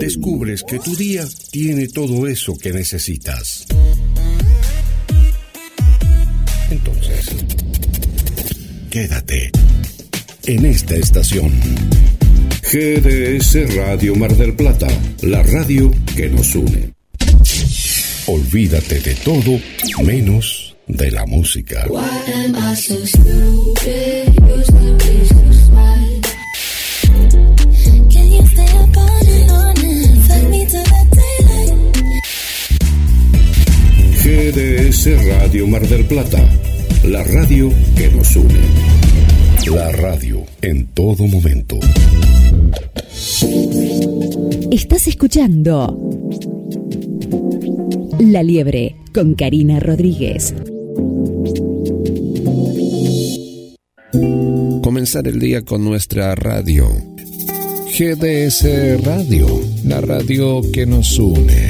descubres que tu día tiene todo eso que necesitas. Entonces, quédate en esta estación. GDS Radio Mar del Plata, la radio que nos une. Olvídate de todo menos de la música. GDS Radio Mar del Plata, la radio que nos une. La radio en todo momento. Estás escuchando La Liebre con Karina Rodríguez. Comenzar el día con nuestra radio. GDS Radio, la radio que nos une.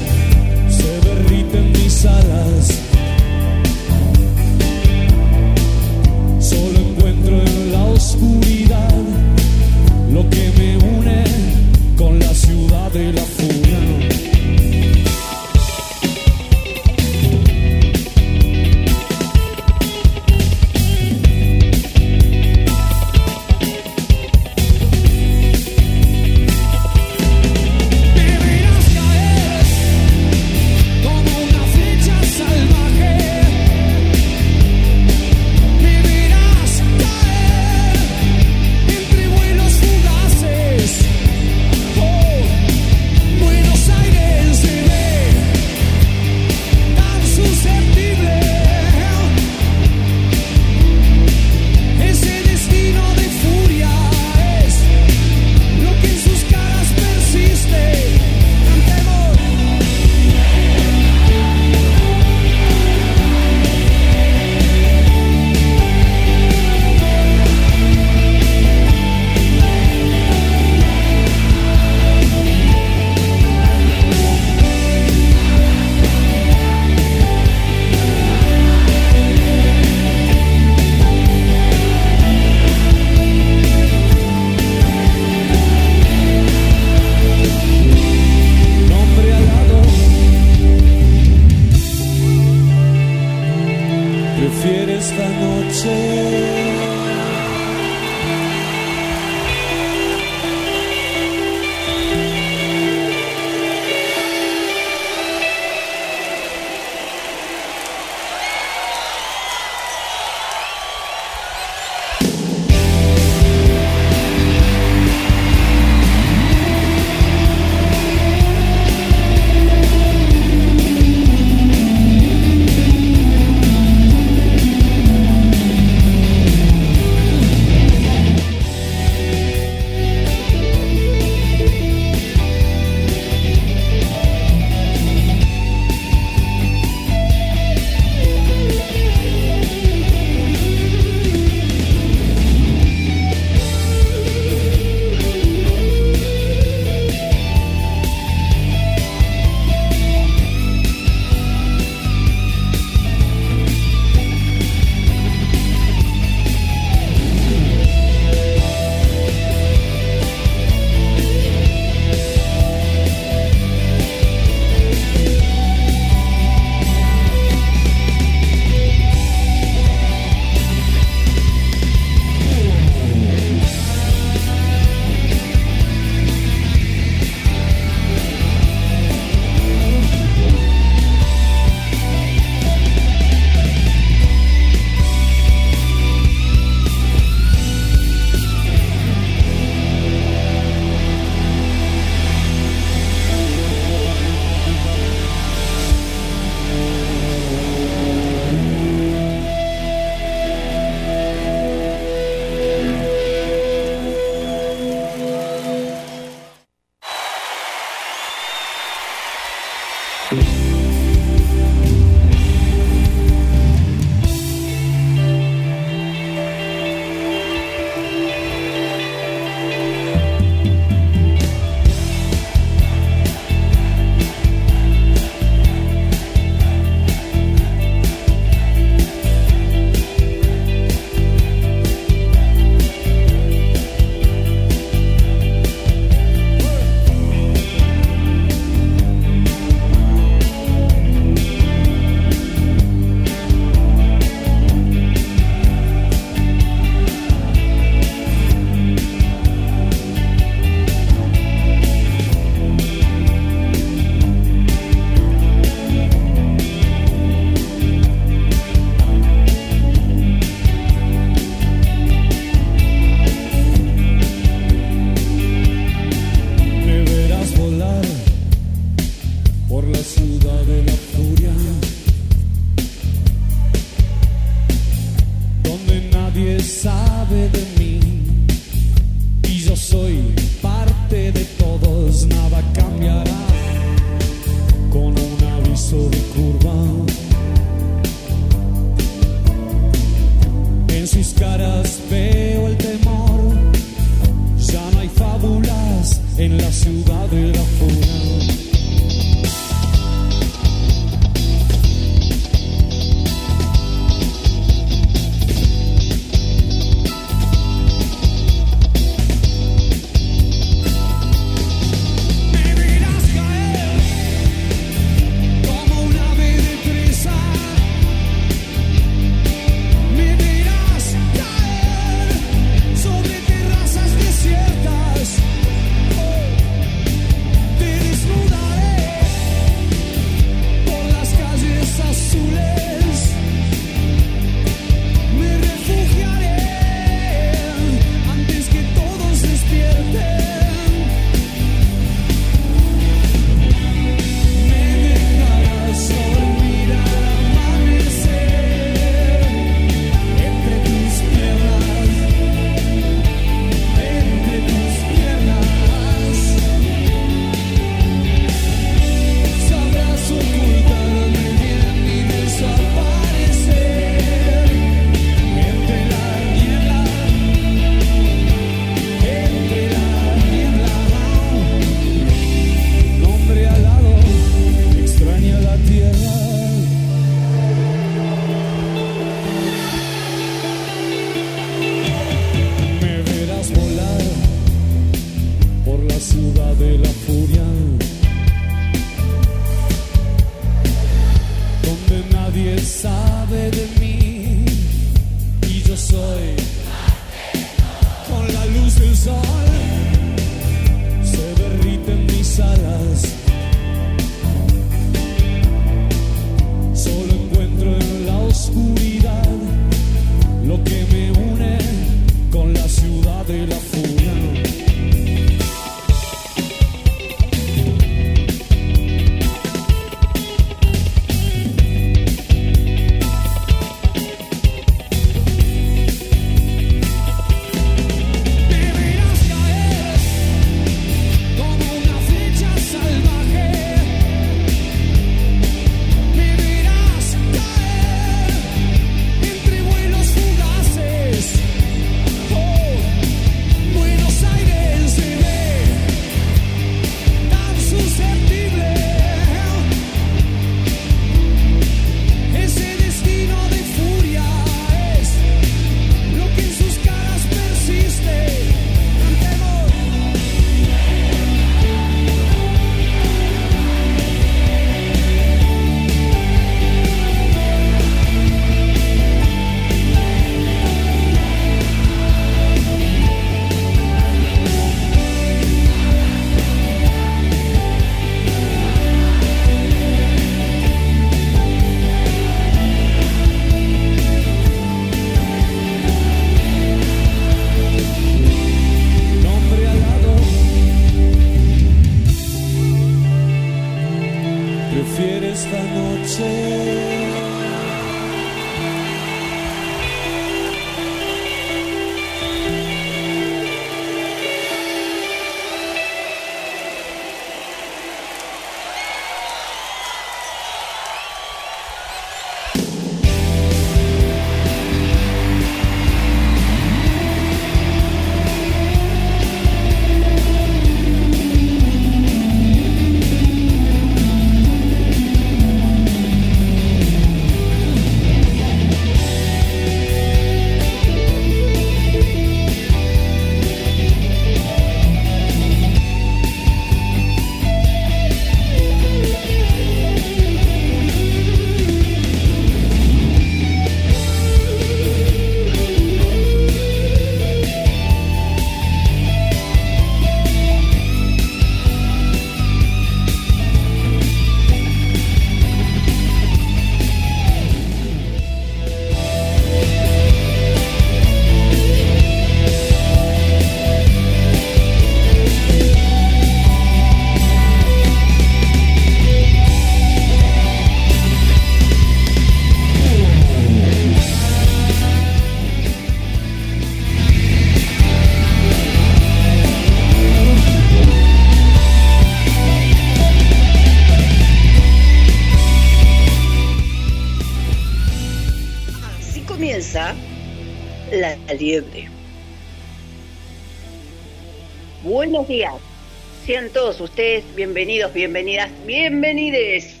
bienvenidos, bienvenidas, bienvenides.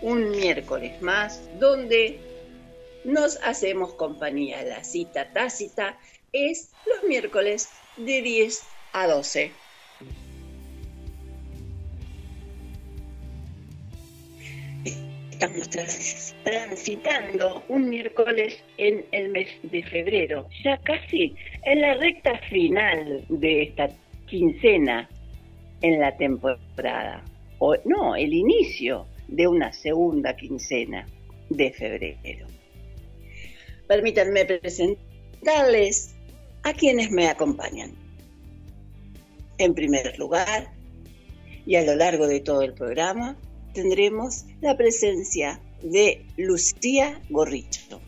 Un miércoles más donde nos hacemos compañía. La cita tácita es los miércoles de 10 a 12. Estamos transitando un miércoles en el mes de febrero, ya casi en la recta final de esta quincena en la temporada, o no, el inicio de una segunda quincena de febrero. Permítanme presentarles a quienes me acompañan. En primer lugar, y a lo largo de todo el programa, tendremos la presencia de Lucía Gorricho.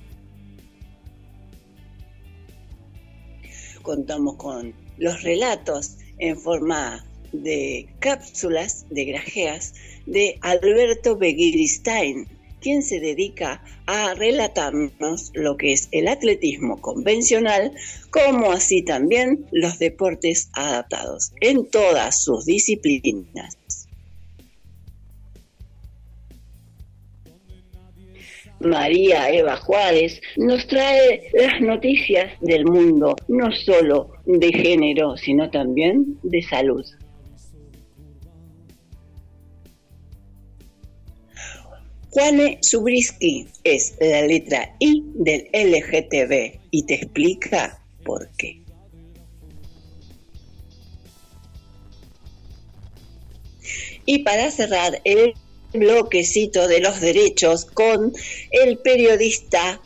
Contamos con los relatos en forma de cápsulas de grajeas de Alberto Begiristain, quien se dedica a relatarnos lo que es el atletismo convencional, como así también los deportes adaptados en todas sus disciplinas. María Eva Juárez nos trae las noticias del mundo, no solo de género, sino también de salud. Juane Subriski es la letra I del LGTB y te explica por qué. Y para cerrar el bloquecito de los derechos con el periodista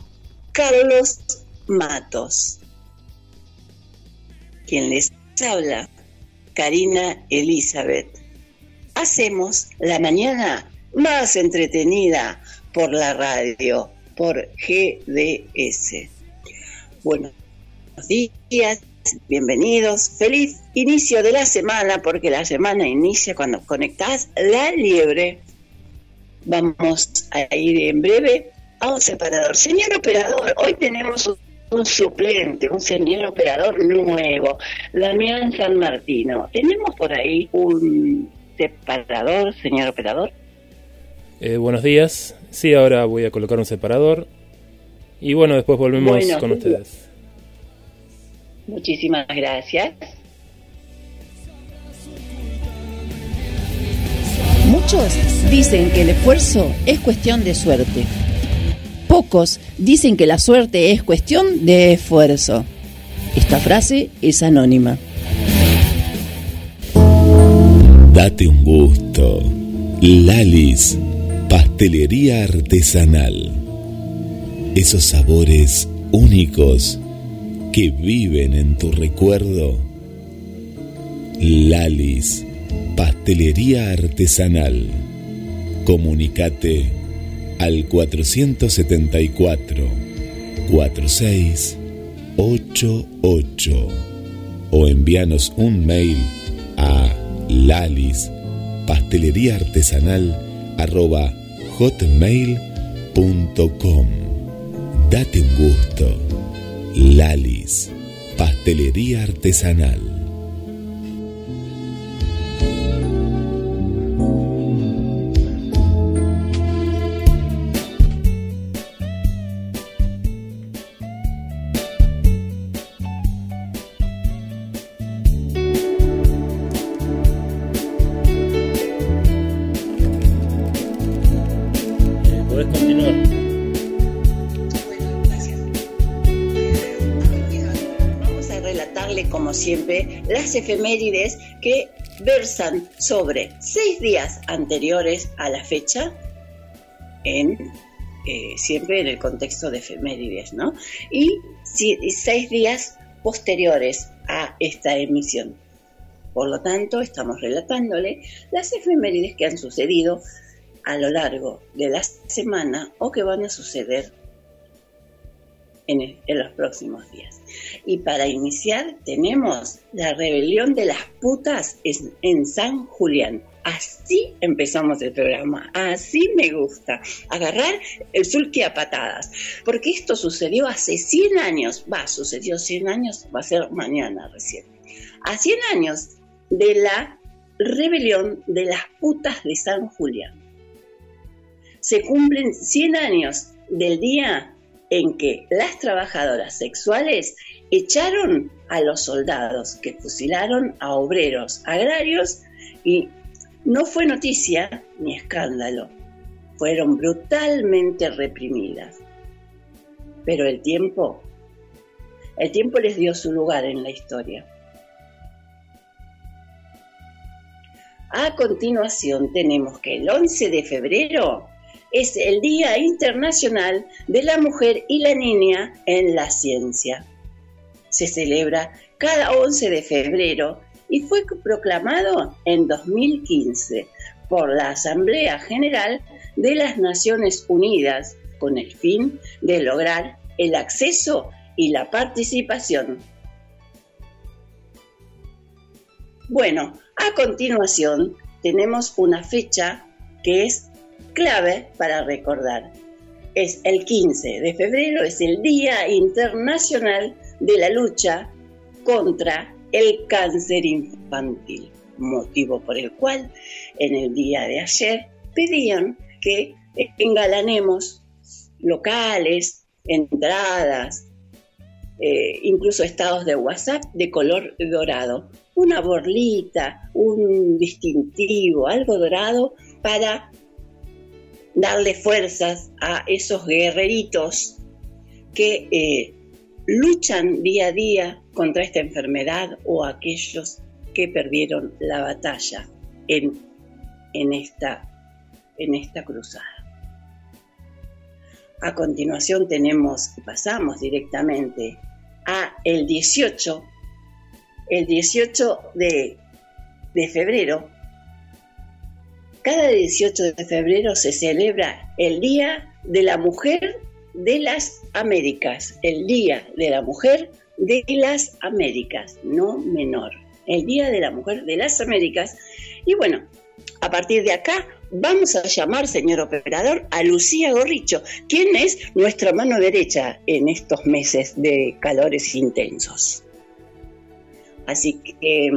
Carlos Matos. Quien les habla, Karina Elizabeth. Hacemos la mañana más entretenida por la radio, por GDS. Buenos días, bienvenidos, feliz inicio de la semana, porque la semana inicia cuando conectás la liebre Vamos a ir en breve a un separador. Señor operador, hoy tenemos un, suplente, un señor operador nuevo, Damián San Martino. ¿Tenemos por ahí un separador, señor operador? Eh, buenos días. Sí, ahora voy a colocar un separador. Y bueno, después volvemos con ustedes. Muchísimas gracias. Muchos dicen que el esfuerzo es cuestión de suerte. Pocos dicen que la suerte es cuestión de esfuerzo. Esta frase es anónima. Date un gusto. Lalis, pastelería artesanal. Esos sabores únicos que viven en tu recuerdo. Lalis Pastelería Artesanal. Comunicate al 474 4688 o envíanos un mail a lalis pastelería artesanal arroba hotmail.com. Date un gusto. Lalis, pastelería artesanal. Efemérides que versan sobre seis días anteriores a la fecha, en, eh, siempre en el contexto de efemérides, ¿no? Y, seis días posteriores a esta emisión. Por lo tanto, estamos relatándole las efemérides que han sucedido a lo largo de la semana o que van a suceder en, los próximos días. Y para iniciar tenemos la rebelión de las putas en, San Julián. Así empezamos el programa, así me gusta, agarrar el sulky a patadas, porque esto sucedió hace 100 años, va, sucedió 100 años, va a ser mañana recién, a 100 años de la rebelión de las putas de San Julián. Se cumplen 100 años del día en que las trabajadoras sexuales echaron a los soldados que fusilaron a obreros agrarios y no fue noticia ni escándalo. Fueron brutalmente reprimidas. Pero el tiempo, el tiempo les dio su lugar en la historia. A continuación tenemos que el 11 de febrero es el Día Internacional de la Mujer y la Niña en la Ciencia. Se celebra cada 11 de febrero y fue proclamado en 2015 por la Asamblea General de las Naciones Unidas con el fin de lograr el acceso y la participación. Bueno, a continuación tenemos una fecha que es clave para recordar. Es el 15 de febrero, es el Día Internacional de la Lucha contra el cáncer infantil, motivo por el cual en el día de ayer pedían que engalanemos locales, entradas, eh, incluso estados de WhatsApp de color dorado, una borlita, un distintivo, algo dorado para darle fuerzas a esos guerreritos que eh, luchan día a día contra esta enfermedad o aquellos que perdieron la batalla en, en, esta, en esta cruzada. A continuación tenemos, pasamos directamente a el 18, el 18 de, de febrero. Cada 18 de febrero se celebra el Día de la Mujer de las Américas, el Día de la Mujer de las Américas, no menor, el Día de la Mujer de las Américas. Y bueno, a partir de acá vamos a llamar, señor operador, a Lucía Gorricho, quien es nuestra mano derecha en estos meses de calores intensos. Así que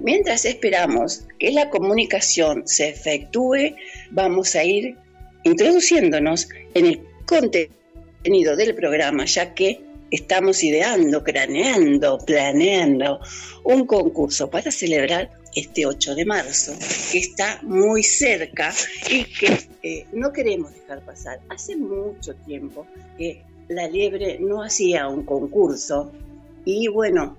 mientras esperamos que la comunicación se efectúe, vamos a ir introduciéndonos en el contenido del programa, ya que estamos ideando, craneando, planeando un concurso para celebrar este 8 de marzo, que está muy cerca y que eh, no queremos dejar pasar. Hace mucho tiempo que la liebre no hacía un concurso y bueno,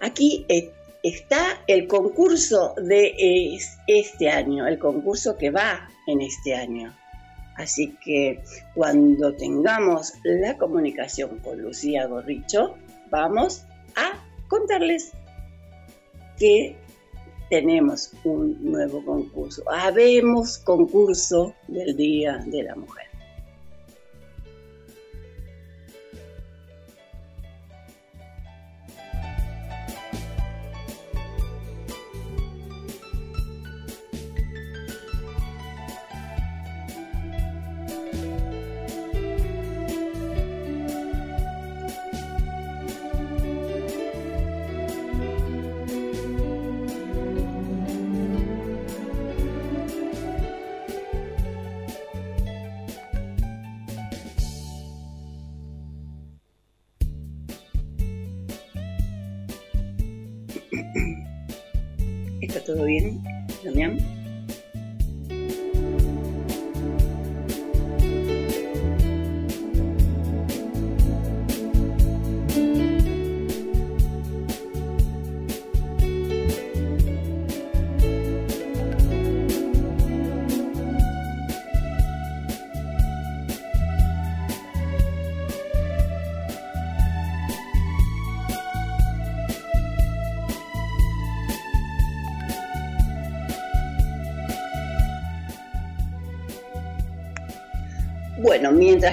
aquí eh, está el concurso de este año, el concurso que va en este año. Así que cuando tengamos la comunicación con Lucía Gorricho, vamos a contarles que tenemos un nuevo concurso. Habemos concurso del Día de la Mujer.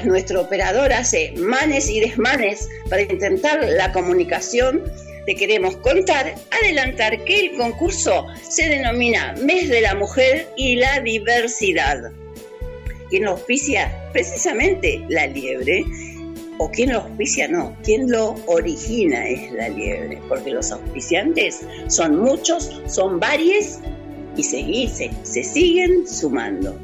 Nuestro operador hace manes y desmanes para intentar la comunicación, te queremos contar, adelantar que el concurso se denomina Mes de la Mujer y la Diversidad. ¿Quién lo auspicia? Precisamente la liebre. ¿O quién lo auspicia? No, quien lo origina es la liebre, porque los auspiciantes son muchos, son varios y se siguen sumando.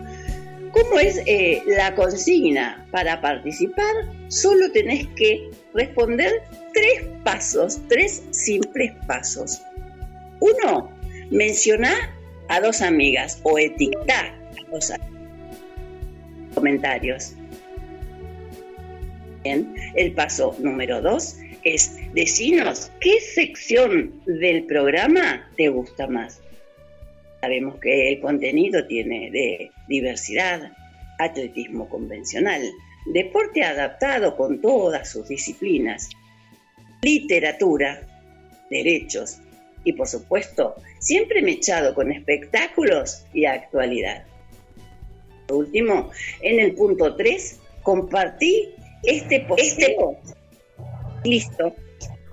¿Cómo es eh, la consigna? Para participar solo tenés que responder tres pasos, tres simples pasos. Uno, mencionar a dos amigas o etiquetar a dos comentarios. Bien, el paso número dos es decirnos qué sección del programa te gusta más. Sabemos que el contenido tiene de diversidad, atletismo convencional, deporte adaptado con todas sus disciplinas, literatura, derechos y por supuesto siempre mechado con espectáculos y actualidad. Por último, en el punto 3, compartí este post. Este Listo,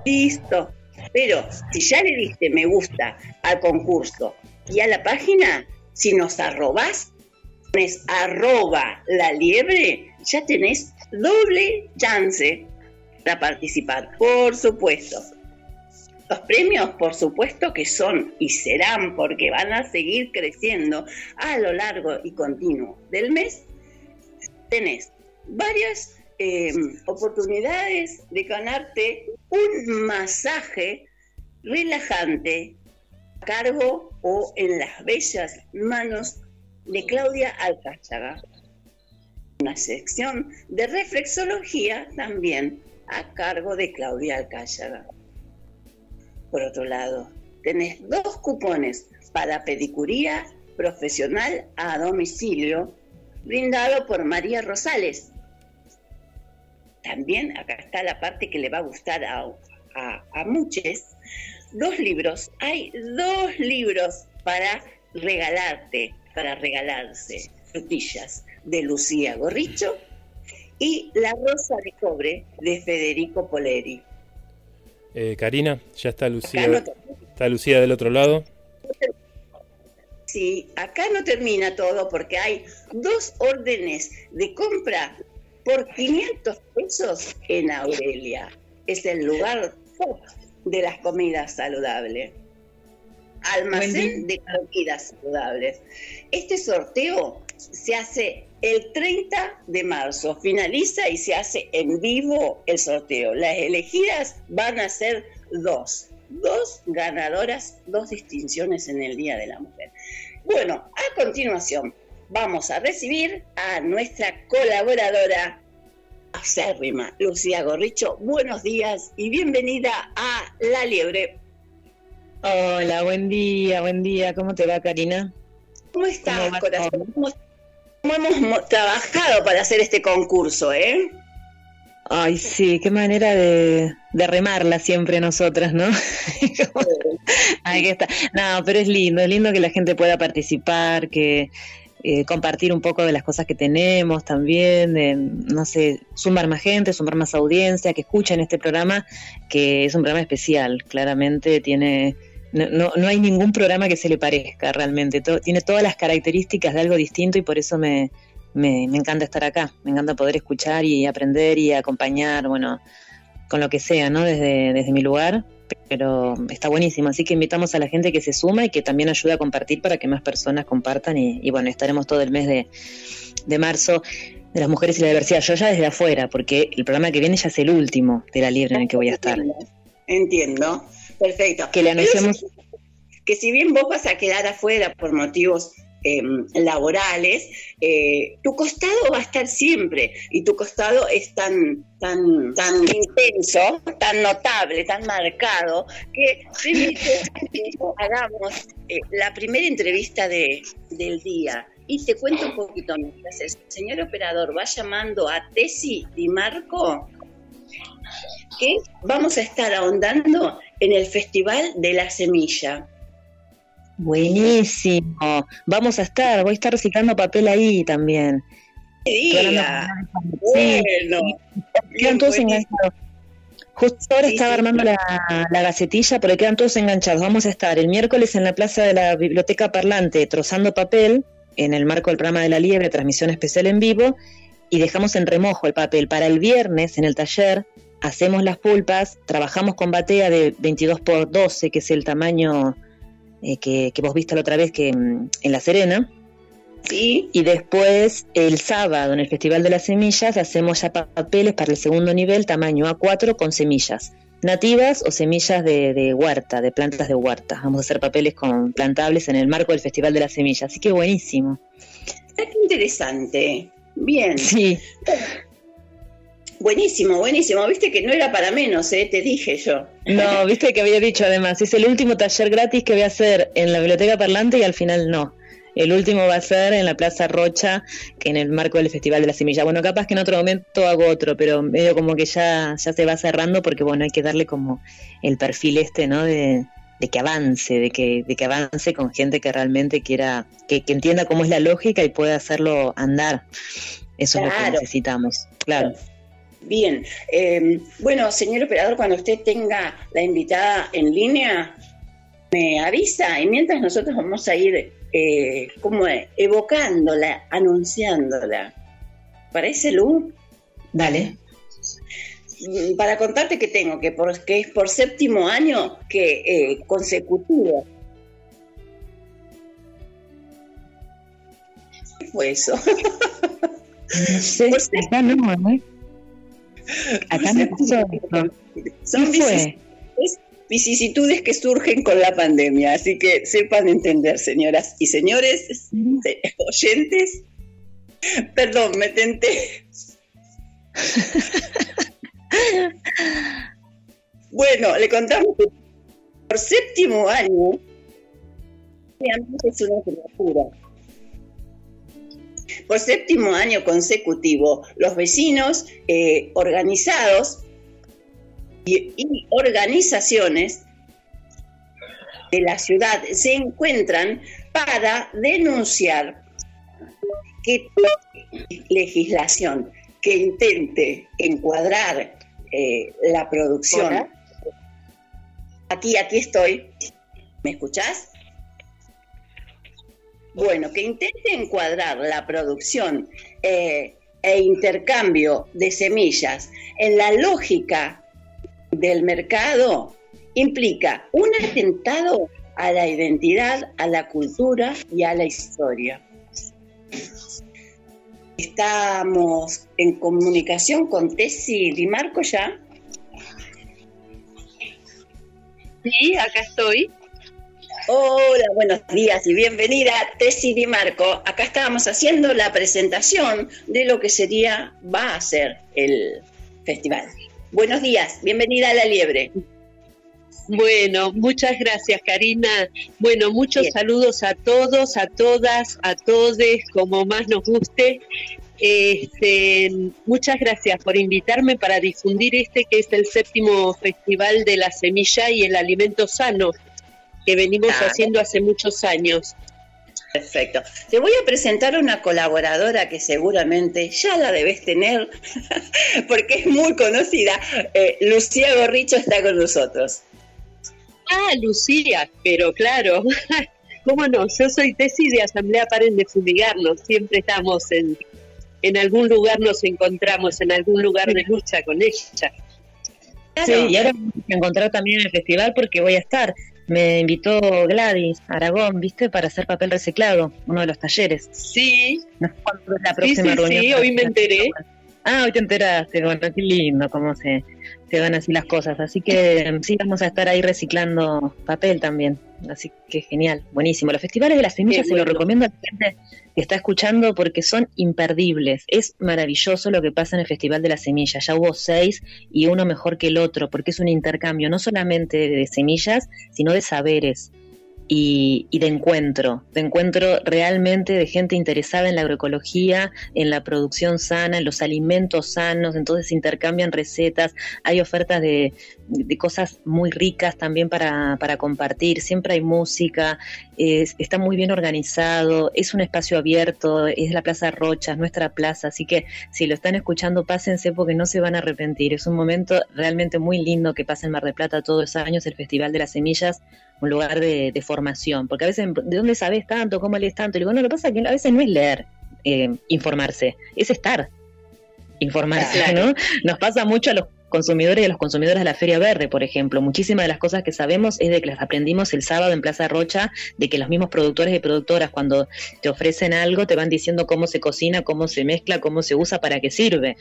listo. Pero si ya le diste me gusta al concurso y a la página, si nos arrobas, pones arroba la liebre, ya tenés doble chance para participar, por supuesto. Los premios, por supuesto que son y serán porque van a seguir creciendo a lo largo y continuo del mes. Tenés varias em, oportunidades de ganarte un masaje relajante cargo o en las bellas manos de Claudia Alcáchaga. Una sección de reflexología también a cargo de Claudia Alcáchaga. Por otro lado, tenés dos cupones para pedicuría profesional a domicilio brindado por María Rosales. También acá está la parte que le va a gustar a, a, a muchos, dos libros. Hay dos libros para regalarte, para regalarse. Frutillas de Lucía Gorricho y La Rosa de Cobre de Federico Poleri. Eh, Karina, ya está Lucía. está Lucía del otro lado. Sí, acá no termina todo porque hay dos órdenes de compra por 500 pesos en Aurelia. Es el lugar de las comidas saludables. Almacén de comidas saludables. Este sorteo se hace el 30 de marzo, finaliza y se hace en vivo el sorteo. Las elegidas van a ser dos, dos ganadoras, dos distinciones en el Día de la Mujer. Bueno, a continuación vamos a recibir a nuestra colaboradora acérrima, Lucía Gorricho. Buenos días y bienvenida a La Liebre. Hola, buen día, buen día. ¿Cómo te va, Karina? ¿Cómo estás, corazón? ¿Cómo, hemos trabajado para hacer este concurso, eh? Ay, sí, qué manera de, remarla siempre nosotras, ¿no? Ahí está. No, pero es lindo, es lindo que la gente pueda participar, que eh, compartir un poco de las cosas que tenemos también, no sé, sumar más gente, sumar más audiencia, que escuchen este programa, que es un programa especial, claramente tiene... No, no, hay ningún programa que se le parezca realmente, tiene todas las características de algo distinto y por eso me, me, me encanta estar acá, me encanta poder escuchar y aprender y acompañar, bueno, con lo que sea, ¿no? Desde, desde mi lugar, pero está buenísimo. Así que invitamos a la gente que se suma y que también ayude a compartir para que más personas compartan. Y, bueno, estaremos todo el mes de, de, marzo de las mujeres y la diversidad. Yo ya desde afuera, porque el programa que viene ya es el último de la libre en el que voy a estar. Entiendo, perfecto. Que le anunciamos. Que si bien vos vas a quedar afuera por motivos Em, laborales, eh, tu costado va a estar siempre y tu costado es tan, tan, tan intenso, tan notable, tan marcado, que hagamos eh, la primera entrevista de, del día. Y te cuento un poquito mientras el señor operador va llamando a Tesi y Marco, que vamos a estar ahondando en el Festival de la Semilla. Buenísimo. Vamos a estar, voy a estar reciclando papel ahí también. Bueno. Quedan todos enganchados. Justo ahora estaba armando la, la, gacetilla porque quedan todos enganchados. Vamos a estar el miércoles en la plaza de la Biblioteca Parlante trozando papel en el marco del programa de la Liebre, transmisión especial en vivo, y dejamos en remojo el papel. Para el viernes en el taller hacemos las pulpas, trabajamos con batea de 22 por 12, que es el tamaño eh, que, vos viste la otra vez que mm, en La Serena. Sí. Y después el sábado en el Festival de las Semillas hacemos ya papeles para el segundo nivel, tamaño A4 con semillas nativas o semillas de, huerta, de plantas de huerta. Vamos a hacer papeles con plantables en el marco del Festival de las Semillas, así que buenísimo. Qué interesante. Bien. Sí. Buenísimo, buenísimo. Viste que no era para menos, ¿eh? te dije yo. No, viste que había dicho además, es el último taller gratis que voy a hacer en la Biblioteca Parlante y al final no. El último va a ser en la Plaza Rocha, que en el marco del Festival de la Semilla. Bueno, capaz que en otro momento hago otro, pero medio como que ya, ya se va cerrando porque bueno, hay que darle como el perfil este, ¿no? De, que avance, de que, de que avance con gente que realmente quiera, que, entienda cómo es la lógica y pueda hacerlo andar. Eso es lo que necesitamos, claro. Bien, em, bueno, señor operador, cuando usted tenga la invitada en línea, me avisa y mientras nosotros vamos a ir eh, como evocándola, anunciándola. ¿Parece, Lu? Dale. Mm, para contarte que tengo, que, por, que es por séptimo año que eh, consecutivo. ¿Qué fue eso? No no, ¿no? Acá me Son vicisitudes que surgen con la pandemia, así que sepan entender, señoras y señores, oyentes. Perdón, me tenté. bueno, le contamos que por séptimo año es una criatura por séptimo año consecutivo, los vecinos eh, organizados y, organizaciones de la ciudad se encuentran para denunciar que legislación que intente encuadrar eh, la producción. Aquí, aquí estoy. ¿Me escuchás? Bueno, que intente encuadrar la producción eh, e intercambio de semillas en la lógica del mercado implica un atentado a la identidad, a la cultura y a la historia. Estamos en comunicación con Tessy Di Marco ya. Sí, acá estoy. Hola, buenos días y bienvenida, Tessy Di Marco. Acá estábamos haciendo la presentación de lo que sería, va a ser el festival. Buenos días, bienvenida a La Liebre. Bueno, muchas gracias Karina. Bueno, muchos saludos a todos, a todas, a todes, como más nos guste. Este, muchas gracias por invitarme para difundir este que es el séptimo Festival de la Semilla y el Alimento Sano que venimos haciendo hace muchos años. Perfecto. Te voy a presentar a una colaboradora que seguramente ya la debes tener, porque es muy conocida. Eh, Lucía Gorricho está con nosotros. Ah, Lucía, pero claro, ¿cómo no? Yo soy tesis de Asamblea Paren de Fumigarnos, siempre estamos en, en algún lugar, nos encontramos en algún lugar de lucha con ella. Sí, y ahora vamos a encontrar también en el festival porque voy a estar me invitó Gladys Aragón, ¿viste? Para hacer papel reciclado, uno de los talleres. Sí. No sé cuándo es la próxima sí, Sí, hoy me enteré. Ah, hoy te enteraste. Bueno, qué lindo cómo se, se van así las cosas. Así que sí, vamos a estar ahí reciclando papel también. Así que genial, buenísimo. Los festivales de las semillas se los recomiendo a la gente que está escuchando porque son imperdibles. Es maravilloso lo que pasa en el Festival de las Semillas. Ya hubo seis y uno mejor que el otro porque es un intercambio no solamente de semillas, sino de saberes. Y, de encuentro, de encuentro realmente de gente interesada en la agroecología, en la producción sana, en los alimentos sanos, entonces intercambian recetas, hay ofertas de, cosas muy ricas también para, para compartir, siempre hay música, está muy bien organizado, es un espacio abierto, es la Plaza Rocha, es nuestra plaza, así que si lo están escuchando, pásense porque no se van a arrepentir, es un momento realmente muy lindo que pasa en Mar del Plata todos los años, el Festival de las Semillas, un lugar de, formación, porque a veces, ¿de dónde sabes tanto? ¿Cómo lees tanto? Y digo, no, lo que pasa es que a veces no es leer, eh, informarse, es estar, informarse, ¿no? Nos pasa mucho a los consumidores y a los consumidores de la Feria Verde, por ejemplo. Muchísimas de las cosas que sabemos es de que las aprendimos el sábado en Plaza Rocha, de que los mismos productores y productoras cuando te ofrecen algo te van diciendo cómo se cocina, cómo se mezcla, cómo se usa, para qué sirve.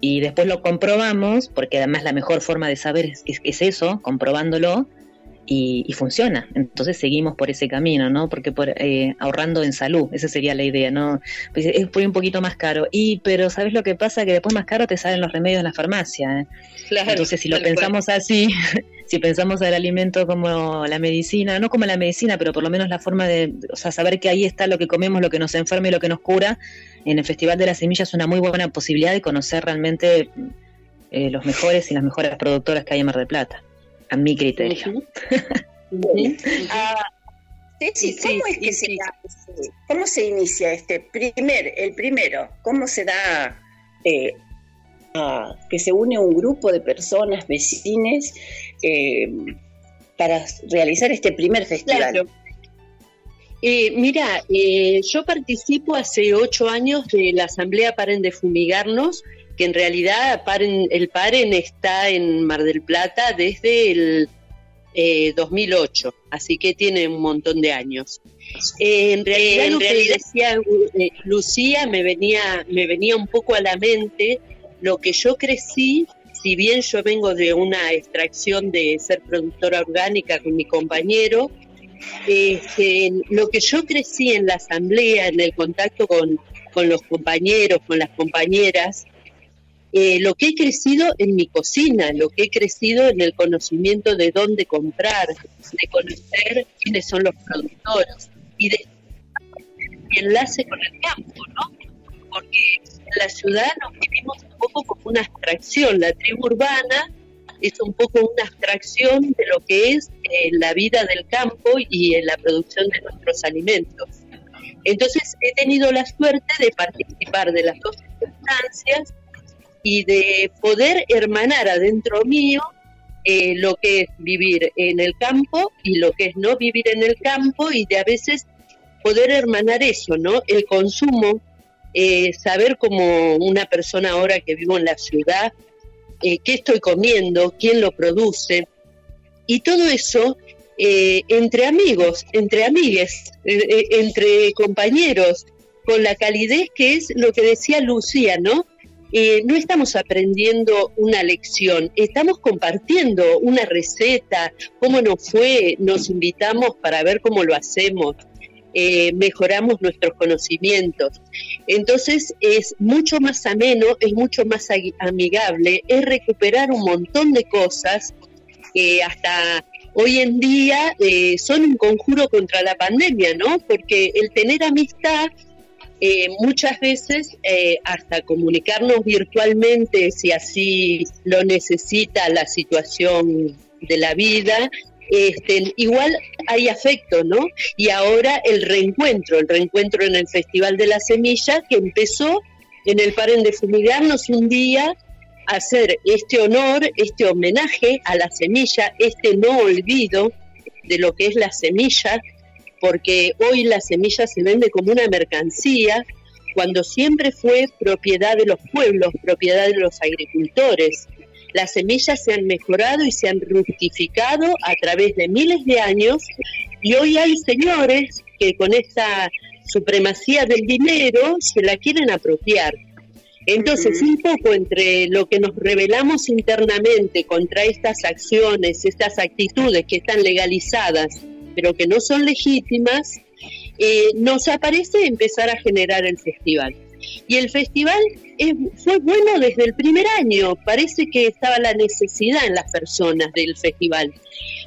Y después lo comprobamos, porque además la mejor forma de saber es eso, comprobándolo, y, funciona. Entonces seguimos por ese camino, ¿no? Porque por, eh, ahorrando en salud, esa sería la idea, ¿no? Pues es un poquito más caro. Y, pero ¿sabes lo que pasa? Que después más caro te salen los remedios en la farmacia. ¿eh? Entonces, si lo pensamos así, si pensamos al alimento como la medicina, no como la medicina, pero por lo menos la forma de, o sea, saber que ahí está lo que comemos, lo que nos enferma y lo que nos cura, en el Festival de las Semillas es una muy buena posibilidad de conocer realmente eh, los mejores y las mejores productoras que hay en Mar del Plata a mi criterio. Ah, ¿cómo es que se, cómo se inicia este primer, el primero? ¿Cómo se da eh, que se une un grupo de personas, vecines, eh, para realizar este primer festival? Eh, mira, yo participo hace ocho años de la Asamblea Paren de Fumigarnos, que en realidad el Paren está en Mar del Plata desde el 2008, eh, así que tiene un montón de años. Eh, en realidad lo que decía eh, Lucía me venía, me venía un poco a la mente lo que yo crecí, si bien yo vengo de una extracción de ser productora orgánica con mi compañero, lo que yo crecí en la asamblea, en el contacto con, con los compañeros, con las compañeras, eh, lo que he crecido en mi cocina, lo que he crecido en el conocimiento de dónde comprar, de conocer quiénes son los productores y de enlace con el campo, ¿no? Porque en la ciudad nos vivimos un poco como una abstracción, la tribu urbana es un poco una abstracción de lo que es eh, la vida del campo y en la producción de nuestros alimentos. Entonces he tenido la suerte de participar de las dos circunstancias y de poder hermanar adentro mío eh, lo que es vivir en el campo y lo que es no vivir en el campo y de a veces poder hermanar eso, ¿no? El consumo, eh, saber como una persona ahora que vivo en la ciudad, eh, qué estoy comiendo, quién lo produce, y todo eso entre amigos, entre amigues, entre compañeros, con la calidez que es lo que decía Lucía, ¿no? Eh, no estamos aprendiendo una lección, estamos compartiendo una receta, cómo nos fue, nos invitamos para ver cómo lo hacemos, eh, mejoramos nuestros conocimientos. Entonces es mucho más ameno, es mucho más amigable, es recuperar un montón de cosas que hasta hoy en día eh, son un conjuro contra la pandemia, ¿no? Porque el tener amistad eh, muchas veces eh, hasta comunicarnos virtualmente, si así lo necesita la situación de la vida, este, igual hay afecto, ¿no? Y ahora el reencuentro, el reencuentro en el Festival de la Semilla, que empezó en el Paren de Fumigarnos un día a hacer este honor, este homenaje a la semilla, este no olvido de lo que es la semilla, porque hoy la semilla se vende como una mercancía cuando siempre fue propiedad de los pueblos, propiedad de los agricultores. Las semillas se han mejorado y se han rustificado a través de miles de años y hoy hay señores que con esta supremacía del dinero se la quieren apropiar. Entonces, un poco entre lo que nos revelamos internamente contra estas acciones, estas actitudes que están legalizadas pero que no son legítimas, eh, nos aparece empezar a generar el festival. Y el festival fue bueno desde el primer año, parece que estaba la necesidad en las personas del festival.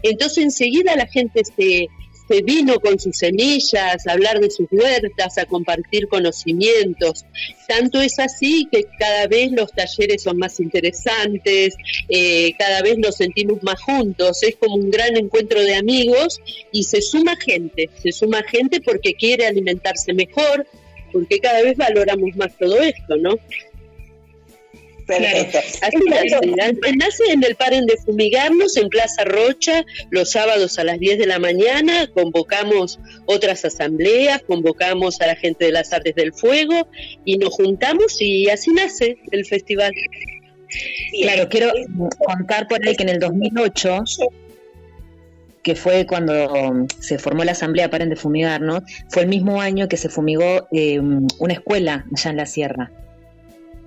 Entonces enseguida la gente se, se vino con sus semillas, a hablar de sus huertas, a compartir conocimientos. Tanto es así que cada vez los talleres son más interesantes, eh, cada vez nos sentimos más juntos, es como un gran encuentro de amigos y se suma gente, se suma gente porque quiere alimentarse mejor, porque cada vez valoramos más todo esto, ¿no? Perfecto. Así nace, nace en el Paren de Fumigarnos en Plaza Rocha los sábados a las 10 de la mañana. Convocamos otras asambleas, convocamos a la gente de las artes del fuego y nos juntamos y así nace el festival. Claro, quiero contar por ahí que en el 2008 que fue cuando se formó la Asamblea Paren de Fumigarnos, fue el mismo año que se fumigó eh, una escuela allá en la sierra.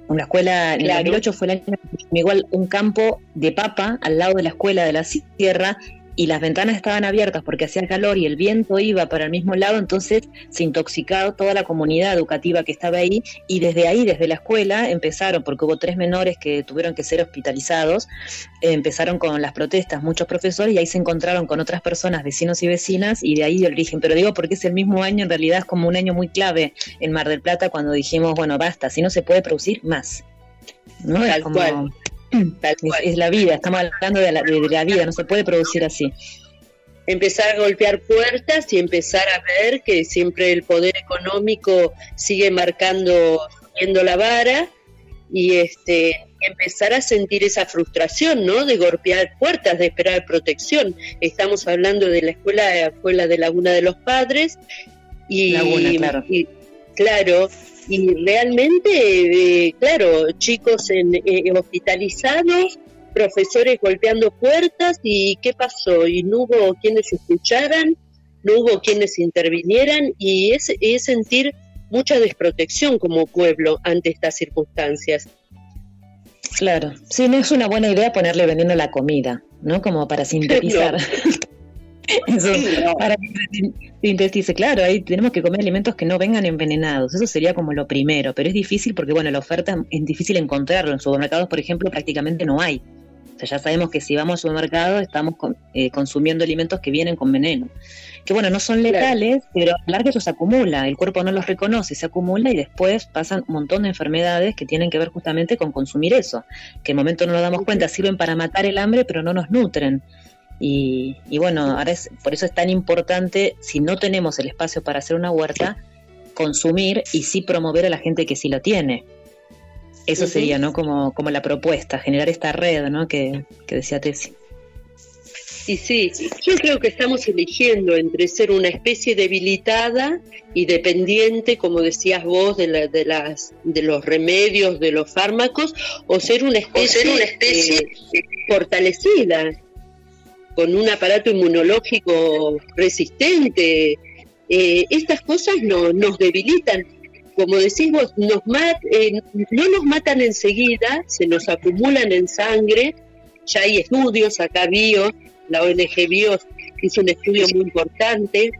Una escuela, en el 2008 fue el año que igual un campo de papa al lado de la escuela de la sierra y las ventanas estaban abiertas porque hacía calor y el viento iba para el mismo lado, entonces se intoxicó toda la comunidad educativa que estaba ahí y desde ahí, desde la escuela, empezaron, porque hubo tres menores que tuvieron que ser hospitalizados, eh, empezaron con las protestas muchos profesores y ahí se encontraron con otras personas, vecinos y vecinas, y de ahí el origen. Pero digo porque es el mismo año, en realidad es como un año muy clave en Mar del Plata cuando dijimos, bueno, basta, si no se puede producir más. ¿no? Como, es, la vida, estamos hablando de la, vida, no se puede producir así. Empezar a golpear puertas y empezar a ver que siempre el poder económico sigue marcando, subiendo la vara y este empezar a sentir esa frustración, ¿no? De golpear puertas, de esperar protección. Estamos hablando de la escuela, escuela de Laguna de los Padres y, claro. y claro, y realmente, eh, claro, chicos en, eh, hospitalizados, profesores golpeando puertas y qué pasó y no hubo quienes escucharan, no hubo quienes intervinieran y es, es sentir mucha desprotección como pueblo ante estas circunstancias. Claro, sí, no es una buena idea ponerle veneno a la comida, ¿no? Como para sintetizar. Eso, para que sintetice, claro, ahí tenemos que comer alimentos que no vengan envenenados, eso sería como lo primero, pero es difícil porque, bueno, la oferta es difícil encontrarlo, en supermercados, por ejemplo, prácticamente no hay. O sea, ya sabemos que si vamos al supermercado estamos eh, consumiendo alimentos que vienen con veneno. Que bueno, no son letales, pero a largo eso se acumula, el cuerpo no los reconoce, se acumula y después pasan un montón de enfermedades que tienen que ver justamente con consumir eso, que en el momento no nos damos cuenta, sirven para matar el hambre, pero no nos nutren. Y, bueno, ahora es, por eso es tan importante, si no tenemos el espacio para hacer una huerta, consumir y sí promover a la gente que sí lo tiene. Eso sería, ¿no? Como, como la propuesta, generar esta red, ¿no? Que, decía Tesi. Y sí, yo creo que estamos eligiendo entre ser una especie debilitada y dependiente, como decías vos, de, de, las, de los remedios, de los fármacos, o ser una especie, una especie eh, fortalecida, con un aparato inmunológico resistente. Eh, estas cosas no, nos debilitan. Como decís vos, nos eh, no nos matan enseguida, se nos acumulan en sangre. Ya hay estudios, acá BIOS, la ONG BIOS hizo un estudio muy importante,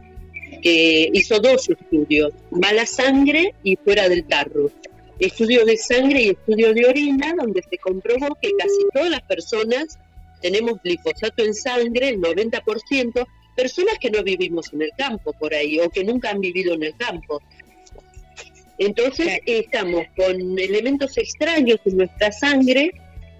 que hizo dos estudios, mala sangre y fuera del tarro. Estudio de sangre y estudio de orina, donde se comprobó que casi todas las personas tenemos glifosato en sangre, el 90%, personas que no vivimos en el campo por ahí o que nunca han vivido en el campo. Entonces estamos con elementos extraños en nuestra sangre,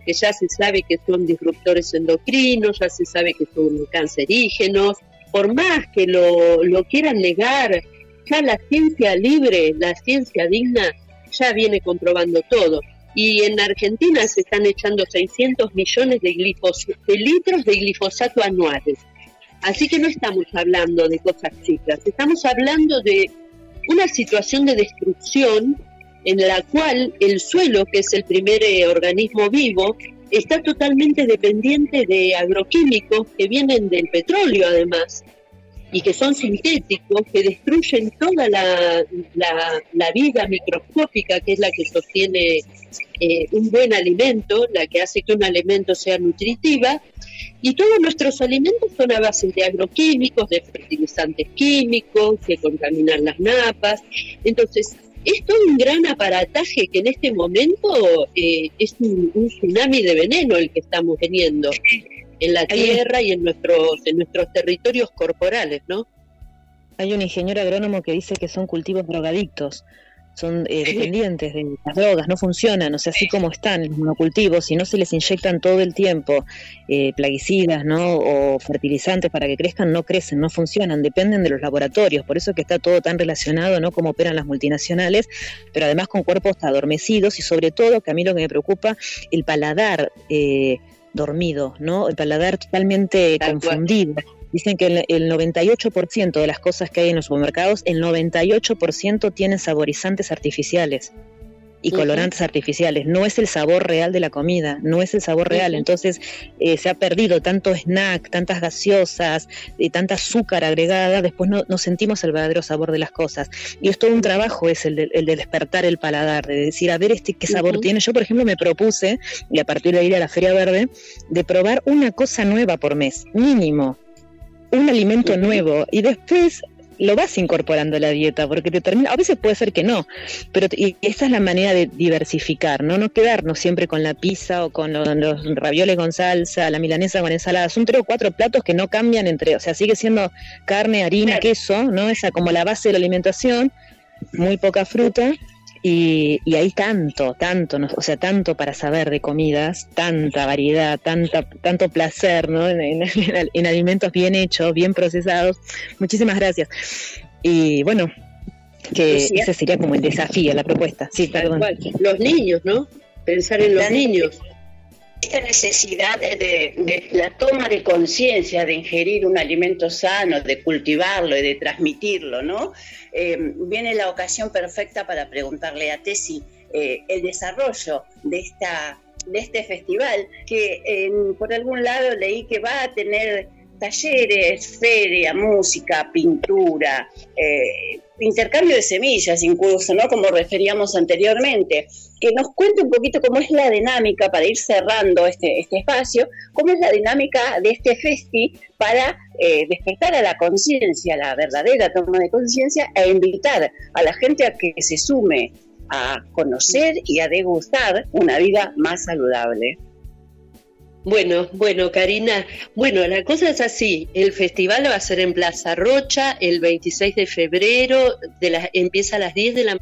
que ya se sabe que son disruptores endocrinos, ya se sabe que son cancerígenos, por más que lo, lo quieran negar, ya la ciencia libre, la ciencia digna, ya viene comprobando todo y en Argentina se están echando 600 millones de, litros de glifosato anuales. Así que no estamos hablando de cosas chicas, estamos hablando de una situación de destrucción en la cual el suelo, que es el primer eh, organismo vivo, está totalmente dependiente de agroquímicos que vienen del petróleo además y que son sintéticos, que destruyen toda la, la, vida microscópica, que es la que sostiene eh, un buen alimento, la que hace que un alimento sea nutritiva, y todos nuestros alimentos son a base de agroquímicos, de fertilizantes químicos, que contaminan las napas. Entonces, es todo un gran aparataje que en este momento eh, es un, un, tsunami de veneno el que estamos teniendo en la tierra y en nuestros, en nuestros territorios corporales, ¿no? Hay un ingeniero agrónomo que dice que son cultivos drogadictos son eh, dependientes de las drogas, no funcionan, o sea, así como están los monocultivos, si no se les inyectan todo el tiempo eh, plaguicidas ¿no? o fertilizantes para que crezcan, no crecen, no funcionan, dependen de los laboratorios, por eso que está todo tan relacionado, ¿no? Cómo operan las multinacionales, pero además con cuerpos adormecidos y sobre todo, que a mí lo que me preocupa, el paladar. Eh, dormido, ¿no? El paladar totalmente confundido. Dicen que el, 98% de las cosas que hay en los supermercados, el 98% tienen saborizantes artificiales y colorantes artificiales. No es el sabor real de la comida, no es el sabor real. Entonces eh, se ha perdido tanto snack, tantas gaseosas, y tanta azúcar agregada, después no, sentimos el verdadero sabor de las cosas. Y es todo un trabajo, es el de, el de despertar el paladar, de decir, a ver este qué sabor tiene. Yo, por ejemplo, me propuse, y a partir de ir a la Feria Verde, de probar una cosa nueva por mes, mínimo un alimento nuevo y después lo vas incorporando a la dieta, porque te termina, a veces puede ser que no, pero y esa es la manera de diversificar, ¿no? No quedarnos siempre con la pizza o con los, ravioles con salsa, la milanesa con ensalada, son tres o cuatro platos que no cambian entre, o sea, sigue siendo carne, harina, queso, ¿no? Esa como la base de la alimentación, muy poca fruta, y, y, hay tanto, tanto, o sea, tanto para saber de comidas, tanta variedad, tanta, tanto placer, ¿no? En, alimentos bien hechos, bien procesados. Muchísimas gracias. Y bueno, que ese sería como el desafío, la propuesta. Sí, perdón. Los niños, ¿no? Pensar en los niños esta necesidad de, la toma de conciencia de ingerir un alimento sano, de cultivarlo y de transmitirlo, ¿no? Eh, viene la ocasión perfecta para preguntarle a Tesi eh, el desarrollo de esta de este festival que por algún lado leí que va a tener talleres, feria, música, pintura, eh, intercambio de semillas incluso, ¿no? Como referíamos anteriormente. Que nos cuente un poquito cómo es la dinámica para ir cerrando este, este espacio, cómo es la dinámica de este festi para eh, despertar a la conciencia, la verdadera toma de conciencia, e invitar a la gente a que se sume a conocer y a degustar una vida más saludable. Bueno, bueno, Karina, bueno, la cosa es así, el festival va a ser en Plaza Rocha el 26 de febrero, de empieza a las 10 de la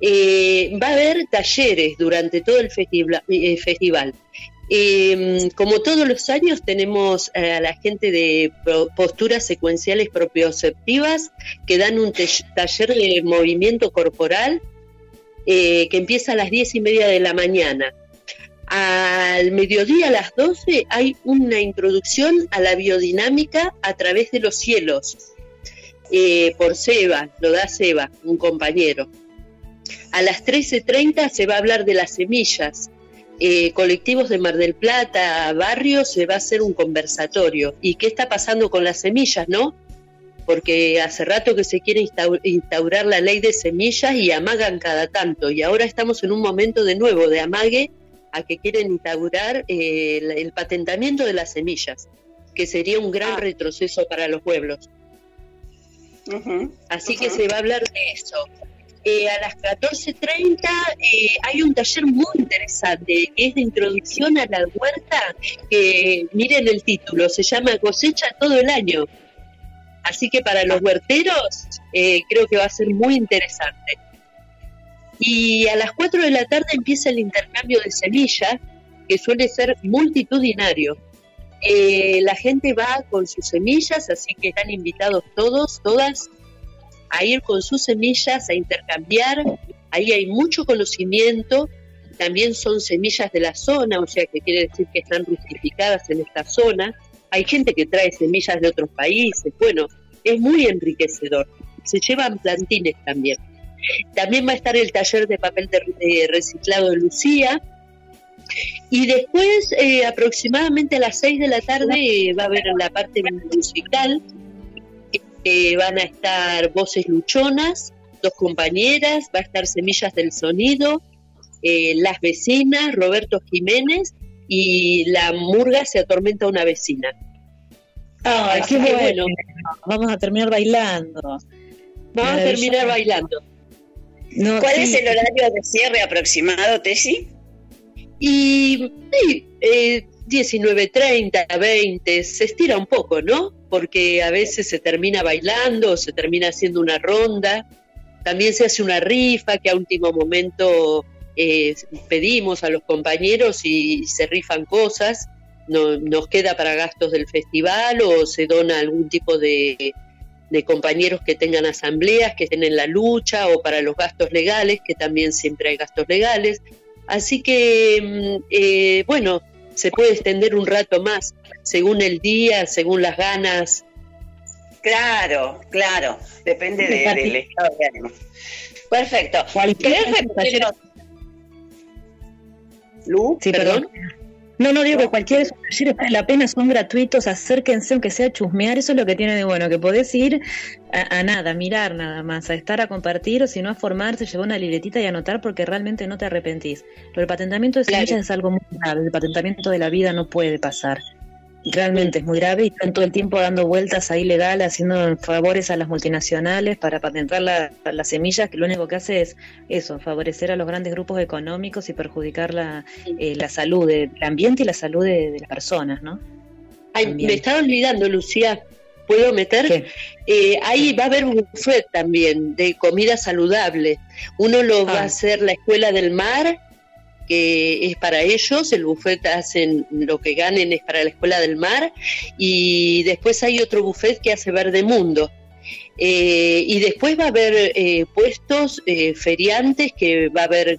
eh, va a haber talleres durante todo el eh, festival. Em, como todos los años tenemos eh, a la gente de posturas secuenciales propioceptivas que dan un taller de movimiento corporal que empieza a las 10 y media de la mañana. Al mediodía, a las 12, hay una introducción a la biodinámica a través de los cielos, eh, por Seba, lo da Seba, un compañero. A las 13.30 se va a hablar de las semillas. Eh, colectivos de Mar del Plata, barrios, se va a hacer un conversatorio. ¿Y qué está pasando con las semillas, no? Porque hace rato que se quiere instaurar la ley de semillas y amagan cada tanto. Y ahora estamos en un momento de nuevo de amague a que quieren instaurar eh, el, patentamiento de las semillas, que sería un gran ah. retroceso para los pueblos. Así que se va a hablar de eso. Eh, a las 14.30 eh, hay un taller muy interesante, que es de introducción a la huerta, que miren el título, se llama Cosecha todo el año. Así que para los huerteros creo que va a ser muy interesante. Y a las 4 de la tarde empieza el intercambio de semillas, que suele ser multitudinario. Eh, la gente va con sus semillas, así que están invitados todos, todas, a ir con sus semillas, a intercambiar. Ahí hay mucho conocimiento, también son semillas de la zona, o sea que quiere decir que están justificadas en esta zona. Hay gente que trae semillas de otros países, bueno, es muy enriquecedor. Se llevan plantines también. También va a estar el taller de papel de, reciclado de Lucía. Y después, eh, aproximadamente a las 6 de la tarde, va a haber la parte musical. van a estar voces luchonas, dos compañeras, va a estar Semillas del Sonido, eh, Las Vecinas, Roberto Jiménez y La Murga se atormenta una vecina. Ay, qué bueno. Vamos a terminar bailando. Vamos a terminar bailando. ¿Cuál es el horario de cierre aproximado, Tesi? Y sí, eh, 19.30, 20, se estira un poco, ¿no? porque a veces se termina bailando se termina haciendo una ronda. También se hace una rifa que a último momento eh, pedimos a los compañeros y se rifan cosas. No, nos queda para gastos del festival o se dona algún tipo de, de compañeros que tengan asambleas, que estén en la lucha o para los gastos legales, que también siempre hay gastos legales. Así que, mm, eh, bueno, se puede extender un rato más, según el día, según las ganas. Claro, claro, depende del estado de ánimo. Perfecto. Lu, sí, perdón. No, no digo que cualquier vale la pena, son gratuitos, acérquense aunque sea chusmear, eso es lo que tiene de bueno, que podés ir a, nada, a mirar nada más, a estar a compartir o si no a formarse, llevar una libretita y anotar porque realmente no te arrepentís. Pero el patentamiento de semillas es algo muy grave, el patentamiento de la vida no puede pasar realmente es muy grave y están todo el tiempo dando vueltas ahí legal, haciendo favores a las multinacionales para patentar las semillas, que lo único que hace es eso, favorecer a los grandes grupos económicos y perjudicar la, eh, la salud del ambiente y la salud de, las personas, ¿no? me estaba olvidando, Lucía, ¿puedo meter? Eh, ahí va a haber un buffet también de comida saludable. Uno lo va a ah. hacer la Escuela del Mar que es para ellos, el buffet hacen lo que ganen es para la Escuela del Mar y después hay otro buffet que hace Verde Mundo. Eh, y después va a haber eh, puestos eh, feriantes, que va a haber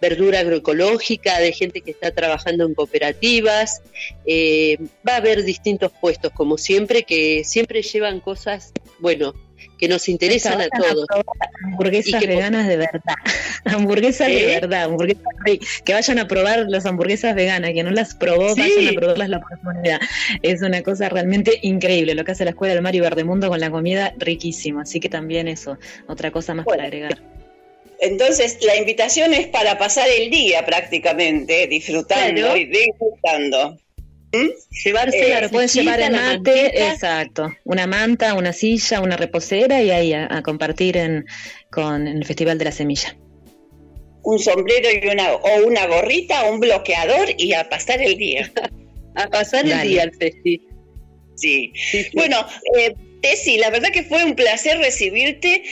verdura agroecológica de gente que está trabajando en cooperativas, va a haber distintos puestos, como siempre, que siempre llevan cosas, bueno, que nos interesan a todos. hamburguesas veganas de verdad. hamburguesas de verdad, hamburguesas que vayan a probar las hamburguesas veganas, que no las probó, vayan a probarlas la oportunidad. Es una cosa realmente increíble lo que hace la Escuela del Mario Verdemundo con la comida riquísima. Así que también eso, otra cosa más para agregar. Entonces, la invitación es para pasar el día prácticamente, disfrutando y disfrutando. Llevarse, claro, pueden llevar el mate, exacto, una manta, una silla, una reposera y ahí a, compartir en, con el Festival de la Semilla. Un sombrero y una, o una gorrita, un bloqueador y a pasar el día. a pasar el día al festival. Sí. Bueno, eh, Tessy, la verdad que fue un placer recibirte,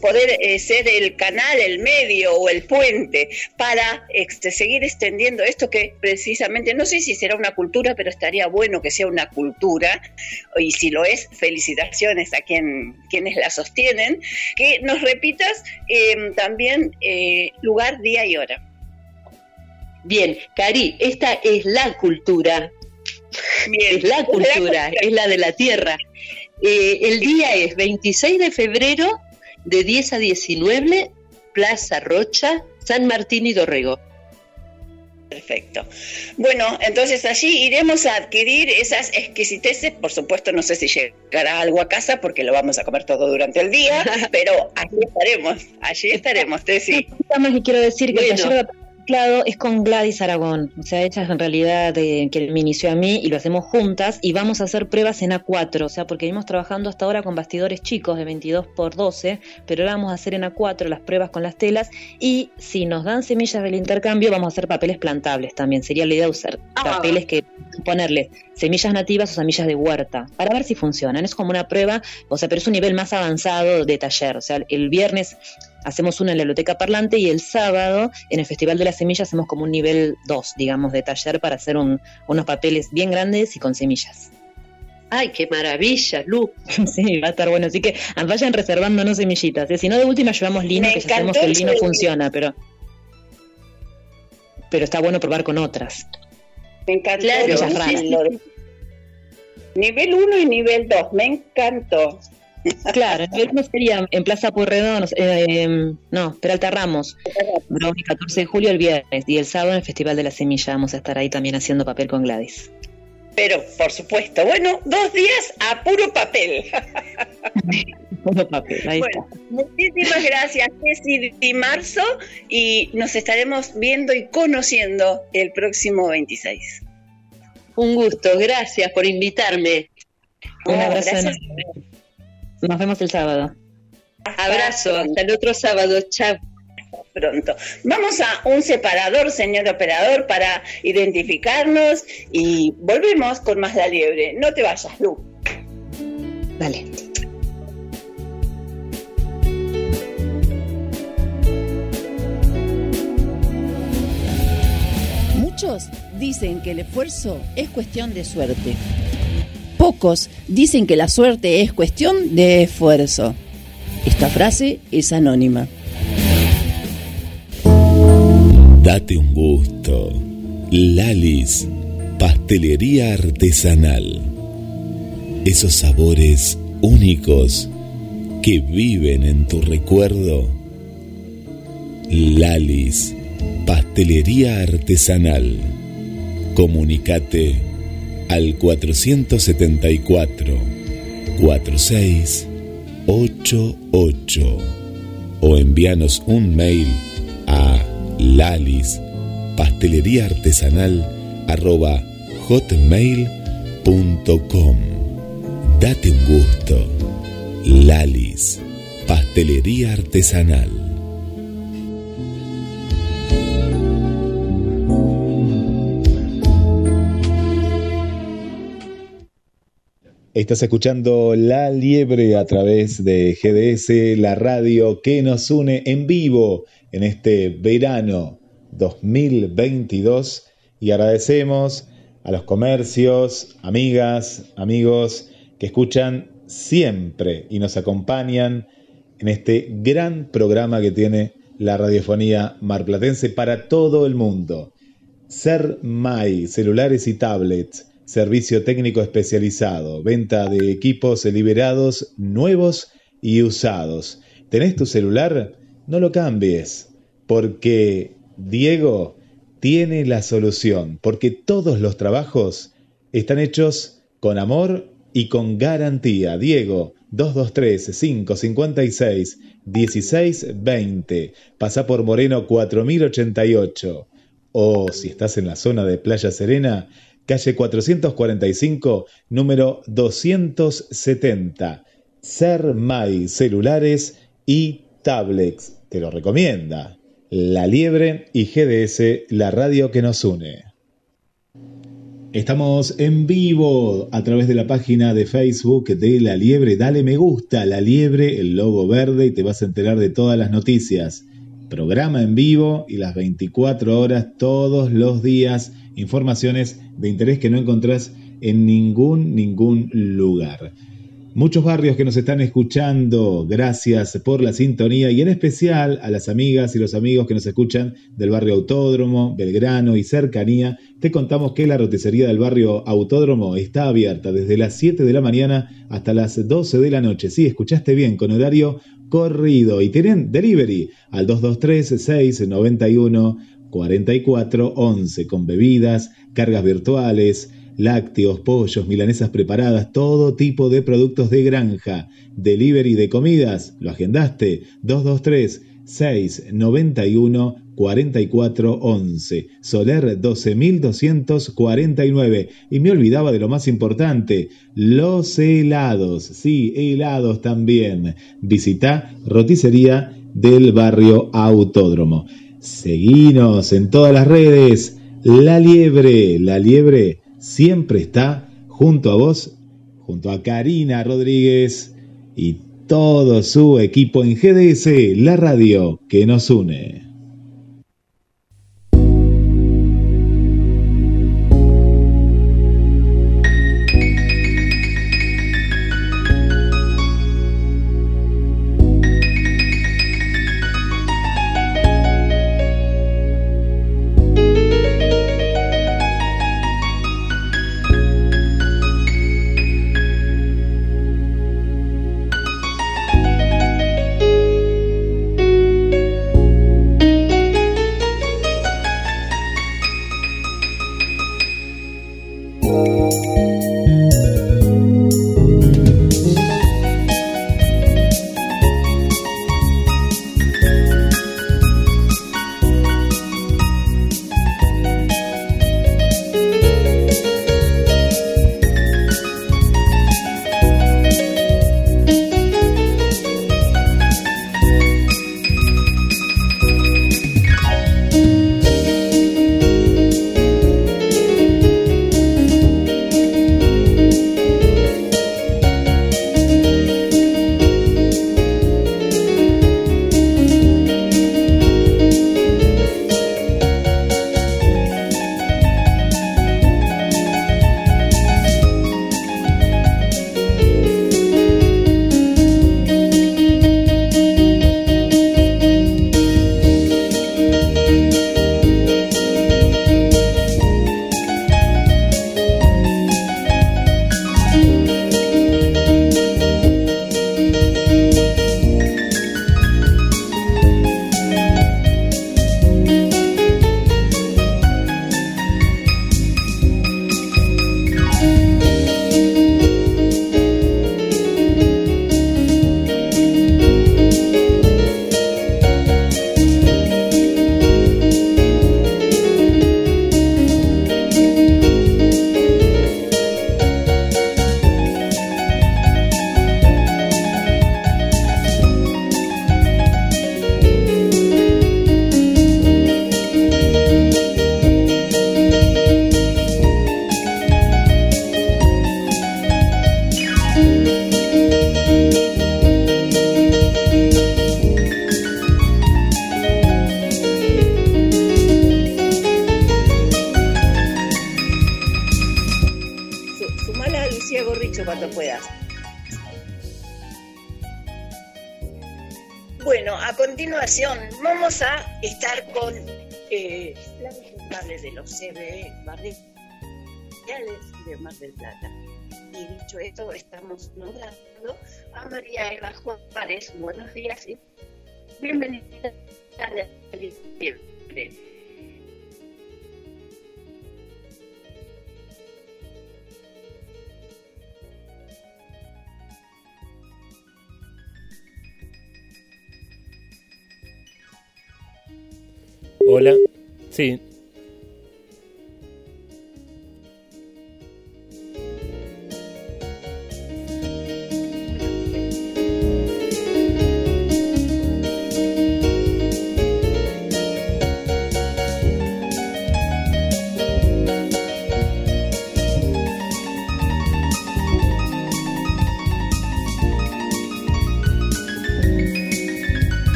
poder eh, ser el canal, el medio o el puente para este, seguir extendiendo esto que precisamente, no sé si será una cultura, pero estaría bueno que sea una cultura, y si lo es, felicitaciones a quien, quienes la sostienen, que nos repitas em, también eh, lugar, día y hora. Bien, Cari, esta es la cultura. Bien, es la cultura, es la de la tierra. Eh, el día es 26 de febrero de 10 a 19, Plaza Rocha, San Martín y Dorrego. Perfecto. Bueno, entonces allí iremos a adquirir esas exquisiteces. Por supuesto, no sé si llegará algo a casa porque lo vamos a comer todo durante el día, pero allí estaremos, allí estaremos, Tessy. más que quiero decir que es con Gladys Aragón, o sea, ella es en realidad de, que me inició a mí y lo hacemos juntas y vamos a hacer pruebas en A4, o sea, porque venimos trabajando hasta ahora con bastidores chicos de 22 por 12, pero ahora vamos a hacer en A4 las pruebas con las telas y si nos dan semillas del intercambio vamos a hacer papeles plantables también, sería la idea usar ah. papeles que ponerle semillas nativas o semillas de huerta para ver si funcionan, es como una prueba, o sea, pero es un nivel más avanzado de taller, o sea, el viernes hacemos una en la biblioteca parlante y el sábado en el Festival de las Semillas hacemos como un nivel 2, digamos, de taller para hacer unos papeles bien grandes y con semillas. ¡Ay, qué maravilla, Lu! sí, va a estar bueno. Así que vayan reservándonos semillitas. ¿eh? Si no, de última llevamos lino, que ya sabemos que el lino funciona, pero, pero está bueno probar con otras. Me encantó. Claro, Nivel 1 y nivel 2, me encantó. Claro, el no sería en Plaza Pueyrredón, eh, no, Peralta Ramos, el 14 de julio el viernes y el sábado en el Festival de la Semilla vamos a estar ahí también haciendo papel con Gladys. Pero, por supuesto, bueno, dos días a puro papel. puro papel, ahí está. Muchísimas gracias, Ceci Di Marzo, y nos estaremos viendo y conociendo el próximo 26. Un gusto, gracias por invitarme. Un abrazo. Nos vemos el sábado. Abrazo, hasta el otro sábado. Chao. Pronto. Vamos a un separador, señor operador, para identificarnos y volvemos con más la liebre. No te vayas, Lu. Dale. Muchos dicen que el esfuerzo es cuestión de suerte. Pocos dicen que la suerte es cuestión de esfuerzo. Esta frase es anónima. Date un gusto. Lalis, pastelería artesanal. Esos sabores únicos que viven en tu recuerdo. Lalis, pastelería artesanal. Comunicate al 474 4688 o envíanos un mail a lalis pastelería artesanal arroba hotmail.com Date un gusto. Lalis, pastelería artesanal. Estás escuchando La Liebre a través de GDS, la radio que nos une en vivo en este verano 2022 y agradecemos a los comercios, amigas, amigos que escuchan siempre y nos acompañan en este gran programa que tiene la radiofonía marplatense para todo el mundo. Ser Mai, celulares y tablets, servicio técnico especializado, venta de equipos liberados nuevos y usados. ¿Tenés tu celular? No lo cambies, porque Diego tiene la solución, porque todos los trabajos están hechos con amor y con garantía. Diego, 223-556-1620. Pasa por Moreno 4088. O si estás en la zona de Playa Serena, calle 445, número 270. Sermay Celulares y Tablets. Te lo recomienda. La Liebre y GDS, la radio que nos une. Estamos en vivo a través de la página de Facebook de La Liebre. Dale me gusta, La Liebre, el logo verde y te vas a enterar de todas las noticias. Programa en vivo y las 24 horas todos los días. Informaciones de interés que no encontrás en ningún, ningún lugar. Muchos barrios que nos están escuchando, gracias por la sintonía y en especial a las amigas y los amigos que nos escuchan del barrio Autódromo, Belgrano y cercanía, te contamos que la roticería del barrio Autódromo está abierta desde las 7 de la mañana hasta las 12 de la noche. Sí, escuchaste bien, con horario corrido y tienen delivery al 223-691-4411 con bebidas, cargas virtuales, lácteos, pollos, milanesas preparadas, todo tipo de productos de granja, delivery de comidas, ¿lo agendaste? 223 691 4411, Soler 12249. Y me olvidaba de lo más importante, los helados, sí, helados también. Visita roticería del barrio Autódromo. Seguinos en todas las redes. La liebre, la liebre siempre está junto a vos, junto a Karina Rodríguez y todo su equipo en GDS, la radio que nos une. CBE barriales de Mar del Plata. Y dicho esto, estamos nombrando a María Eva Juárez. Buenos días y bienvenida a la Hola. Sí,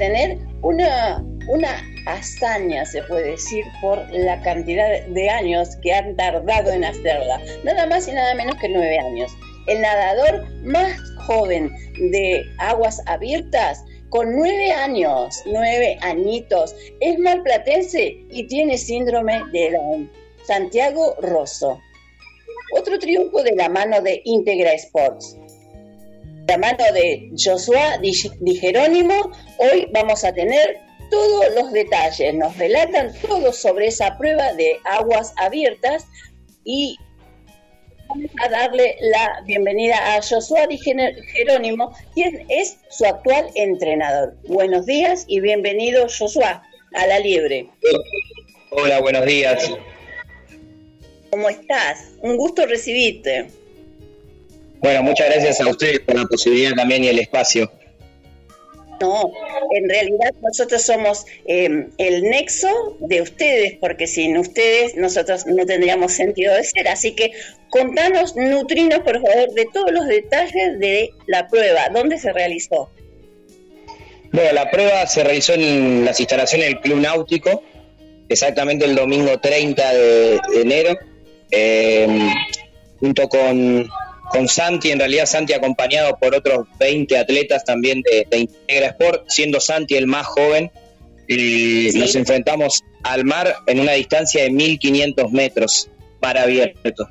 tener una, una hazaña, se puede decir, por la cantidad de años que han tardado en hacerla. Nada más y nada menos que nueve años. El nadador más joven de aguas abiertas con nueve años, nueve añitos, es malplatense y tiene síndrome de Down. Santiago Rosso. Otro triunfo de la mano de Integra Sports. La mano de Joshua Di Jerónimo, hoy vamos a tener todos los detalles, nos relatan todo sobre esa prueba de aguas abiertas y vamos a darle la bienvenida a Joshua Di Jerónimo, quien es su actual entrenador. Buenos días y bienvenido Joshua a la liebre. Hola, buenos días. ¿Cómo estás? Un gusto recibirte. Bueno, muchas gracias a ustedes por la posibilidad también y el espacio. No, en realidad nosotros somos em, el nexo de ustedes, porque sin ustedes nosotros no tendríamos sentido de ser. Así que contanos, nutrinos, por favor, de todos los detalles de la prueba. ¿Dónde se realizó? Bueno, la prueba se realizó en las instalaciones del Club Náutico, exactamente el domingo 30 de enero eh, junto con, con, Santi, en realidad Santi acompañado por otros 20 atletas también de, Integra Sport, siendo Santi el más joven, y nos enfrentamos al mar en una distancia de 1500 metros para abierto.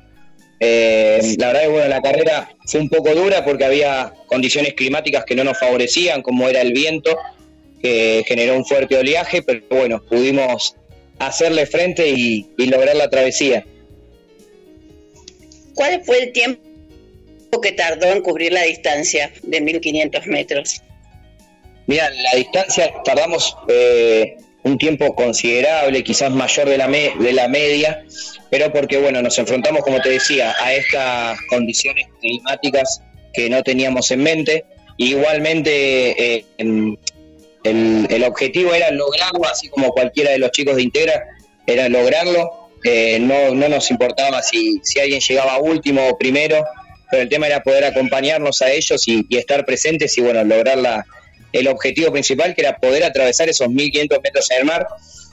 Eh, la verdad que bueno, la carrera fue un poco dura porque había condiciones climáticas que no nos favorecían, como era el viento, que generó un fuerte oleaje, pero bueno, pudimos hacerle frente y lograr la travesía. ¿Cuál fue el tiempo que tardó en cubrir la distancia de 1500 metros? Mira, la distancia tardamos eh, un tiempo considerable, quizás mayor de la, de la media, pero porque, bueno, nos enfrentamos, como te decía, a estas condiciones climáticas que no teníamos en mente. igualmente, eh, el, el objetivo era lograrlo, así como cualquiera de los chicos de Integra, era lograrlo no, no nos importaba si, si alguien llegaba último o primero, pero el tema era poder acompañarnos a ellos y, estar presentes y bueno, lograr la, el objetivo principal que era poder atravesar esos 1500 metros en el mar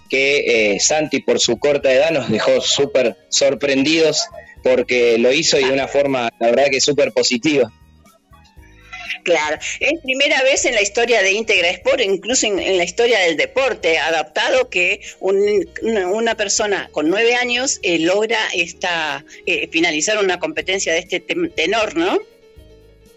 que eh, Santi por su corta edad nos dejó súper sorprendidos porque lo hizo y de una forma la verdad que súper positiva. Claro, es primera vez en la historia de Integra Sport, incluso en, la historia del deporte adaptado, que una persona con nueve años eh, logra esta, eh, finalizar una competencia de este tenor, ¿no?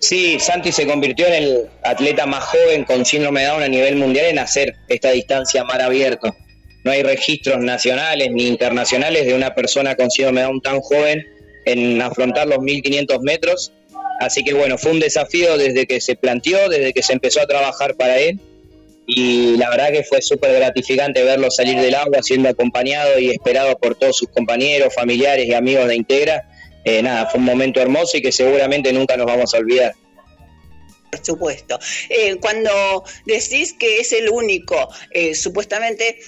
Sí, Santi se convirtió en el atleta más joven con síndrome de Down a nivel mundial en hacer esta distancia mar abierto. No hay registros nacionales ni internacionales de una persona con síndrome de Down tan joven en afrontar los 1500 metros Así que bueno, fue un desafío desde que se planteó, desde que se empezó a trabajar para él. Y la verdad que fue súper gratificante verlo salir del agua siendo acompañado y esperado por todos sus compañeros, familiares y amigos de Integra. Eh, nada, fue un momento hermoso y que seguramente nunca nos vamos a olvidar. Por supuesto. Eh, cuando decís que es el único, eh, supuestamente,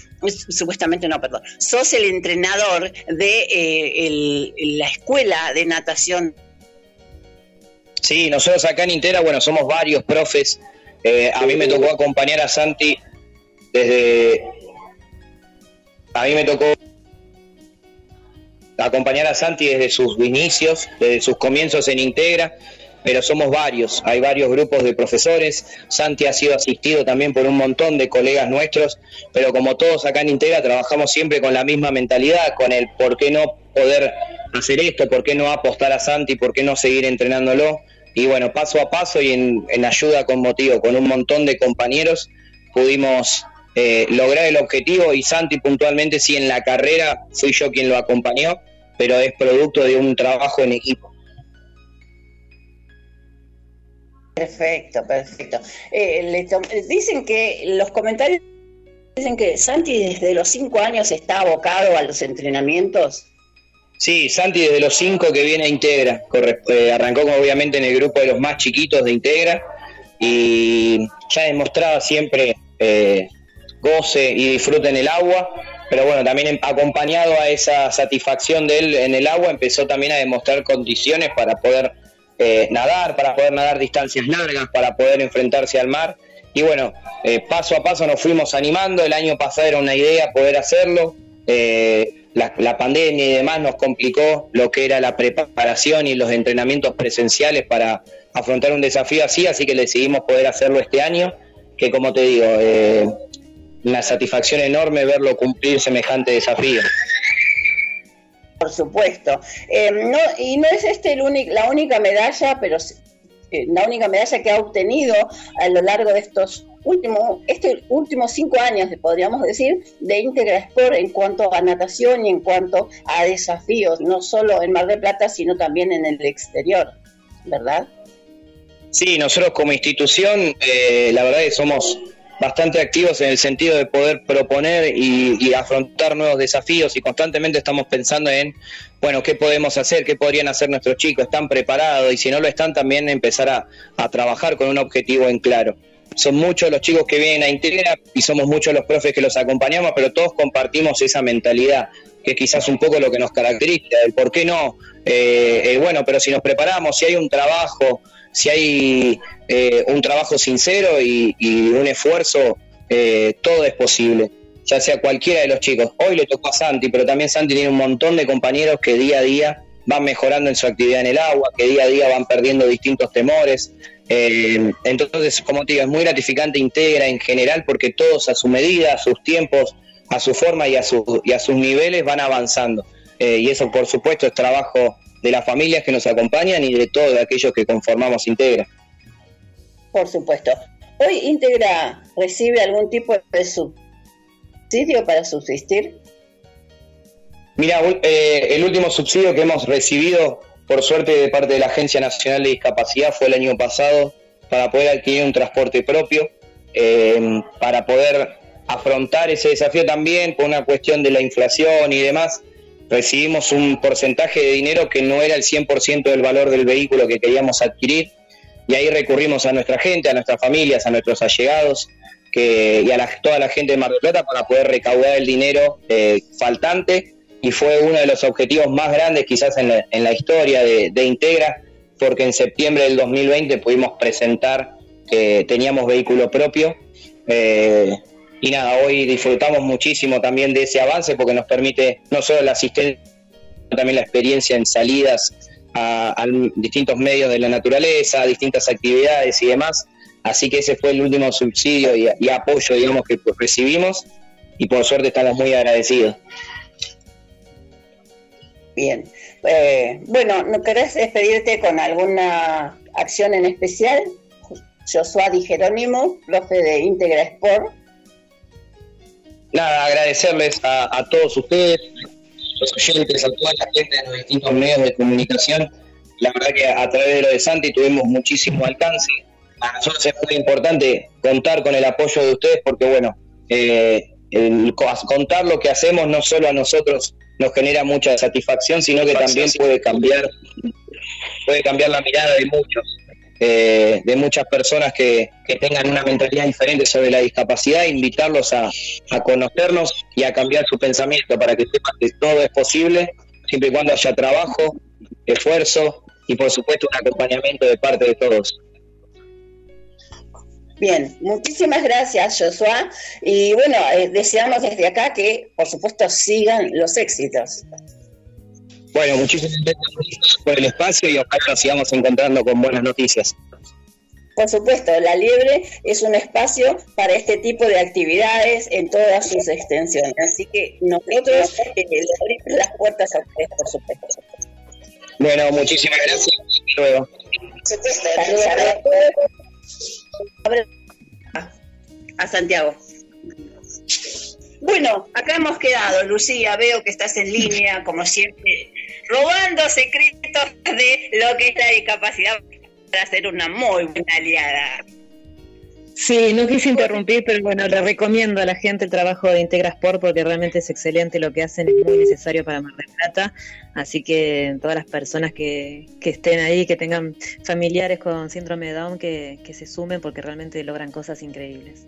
supuestamente no, perdón, sos el entrenador de la escuela de natación Sí, nosotros acá en Intera, bueno, somos varios profes. Eh, a mí me tocó acompañar a Santi desde... A mí me tocó acompañar a Santi desde sus inicios, desde sus comienzos en Integra, pero somos varios, hay varios grupos de profesores. Santi ha sido asistido también por un montón de colegas nuestros, pero como todos acá en Integra trabajamos siempre con la misma mentalidad, con el por qué no poder hacer esto, por qué no apostar a Santi, por qué no seguir entrenándolo. Y bueno, paso a paso y en, ayuda con motivo, con un montón de compañeros, pudimos eh, lograr el objetivo y Santi puntualmente, sí, en la carrera fui yo quien lo acompañó, pero es producto de un trabajo en equipo. Perfecto, perfecto. Eh, dicen que los comentarios dicen que Santi desde los cinco años está abocado a los entrenamientos. Sí, Santi desde los cinco que viene a Integra, eh, arrancó obviamente en el grupo de los más chiquitos de Integra y ya demostraba siempre eh, goce y disfrute en el agua, pero bueno, también acompañado a esa satisfacción de él en el agua, empezó también a demostrar condiciones para poder eh, nadar, para poder nadar distancias largas, para poder enfrentarse al mar. Y bueno, paso a paso nos fuimos animando, el año pasado era una idea poder hacerlo, la, pandemia y demás nos complicó lo que era la preparación y los entrenamientos presenciales para afrontar un desafío así, así que decidimos poder hacerlo este año, que como te digo, eh, una satisfacción enorme verlo cumplir semejante desafío. Por supuesto. No, y no es este el la única medalla, pero la única medalla que ha obtenido a lo largo de estos últimos, este últimos cinco años, podríamos decir, de Integra Sport en cuanto a natación y en cuanto a desafíos, no solo en Mar del Plata, sino también en el exterior, ¿verdad? Sí, nosotros como institución, eh, la verdad es que somos bastante activos en el sentido de poder proponer y, afrontar nuevos desafíos y constantemente estamos pensando en, bueno, qué podemos hacer, qué podrían hacer nuestros chicos, están preparados y si no lo están también empezar a, a trabajar con un objetivo en claro. Son muchos los chicos que vienen a Integra y somos muchos los profes que los acompañamos, pero todos compartimos esa mentalidad, que es quizás un poco lo que nos caracteriza, el por qué no. Eh, eh, bueno, pero si nos preparamos, si hay un trabajo, si hay eh, un trabajo sincero y, un esfuerzo, eh, todo es posible, ya sea cualquiera de los chicos. Hoy le tocó a Santi, pero también Santi tiene un montón de compañeros que día a día van mejorando en su actividad en el agua, que día a día van perdiendo distintos temores. Eh, entonces, como te digo, es muy gratificante Integra en general porque todos a su medida, a sus tiempos, a su forma y a, su, y a sus niveles van avanzando. y eso, por supuesto, es trabajo de las familias que nos acompañan y de todos aquellos que conformamos Integra. Por supuesto. ¿Hoy Integra recibe algún tipo de subsidio para subsistir? Mira, eh, el último subsidio que hemos recibido, por suerte, de parte de la Agencia Nacional de Discapacidad fue el año pasado para poder adquirir un transporte propio, eh, para poder afrontar ese desafío también por una cuestión de la inflación y demás recibimos un porcentaje de dinero que no era el 100% del valor del vehículo que queríamos adquirir y ahí recurrimos a nuestra gente, a nuestras familias, a nuestros allegados que, y a toda la gente de Mar del Plata para poder recaudar el dinero eh, faltante y fue uno de los objetivos más grandes quizás en la, historia de, Integra porque en septiembre del 2020 pudimos presentar que teníamos vehículo propio. Eh, y nada, hoy disfrutamos muchísimo también de ese avance porque nos permite no solo la asistencia, sino también la experiencia en salidas a, distintos medios de la naturaleza, a distintas actividades y demás. Así que ese fue el último subsidio y, apoyo, digamos, que recibimos y por suerte estamos muy agradecidos. Bien. Eh, bueno, ¿no querés despedirte con alguna acción en especial? Josué Di Jerónimo, profe de Integra Sport, nada, agradecerles a, todos ustedes, los oyentes, a toda la gente de los distintos medios de comunicación. La verdad que a través de lo de Santi tuvimos muchísimo alcance. A nosotros es muy importante contar con el apoyo de ustedes porque, bueno, eh, contar lo que hacemos no solo a nosotros nos genera mucha satisfacción, sino que también puede cambiar, puede cambiar la mirada de muchos. Eh, de muchas personas que, tengan una mentalidad diferente sobre la discapacidad, invitarlos a, conocernos y a cambiar su pensamiento para que sepan que todo es posible, siempre y cuando haya trabajo, esfuerzo y por supuesto un acompañamiento de parte de todos. Bien, muchísimas gracias Joshua y bueno, eh, deseamos desde acá que por supuesto sigan los éxitos. Bueno, muchísimas gracias por el espacio y ojalá nos sigamos encontrando con buenas noticias. Por supuesto, la Liebre es un espacio para este tipo de actividades en todas sus extensiones. Así que nosotros eh, abrimos las puertas a ustedes, por supuesto. Bueno, muchísimas gracias. Hasta luego. A Santiago. Bueno, acá hemos quedado, Lucía, veo que estás en línea, como siempre, robando secretos de lo que es la discapacidad para ser una muy buena aliada. Sí, no quise interrumpir, pero bueno, le recomiendo a la gente el trabajo de Integra Sport porque realmente es excelente lo que hacen, es muy necesario para Mar del Plata. Así que todas las personas que, que estén ahí, que tengan familiares con síndrome de Down, que, que se sumen porque realmente logran cosas increíbles.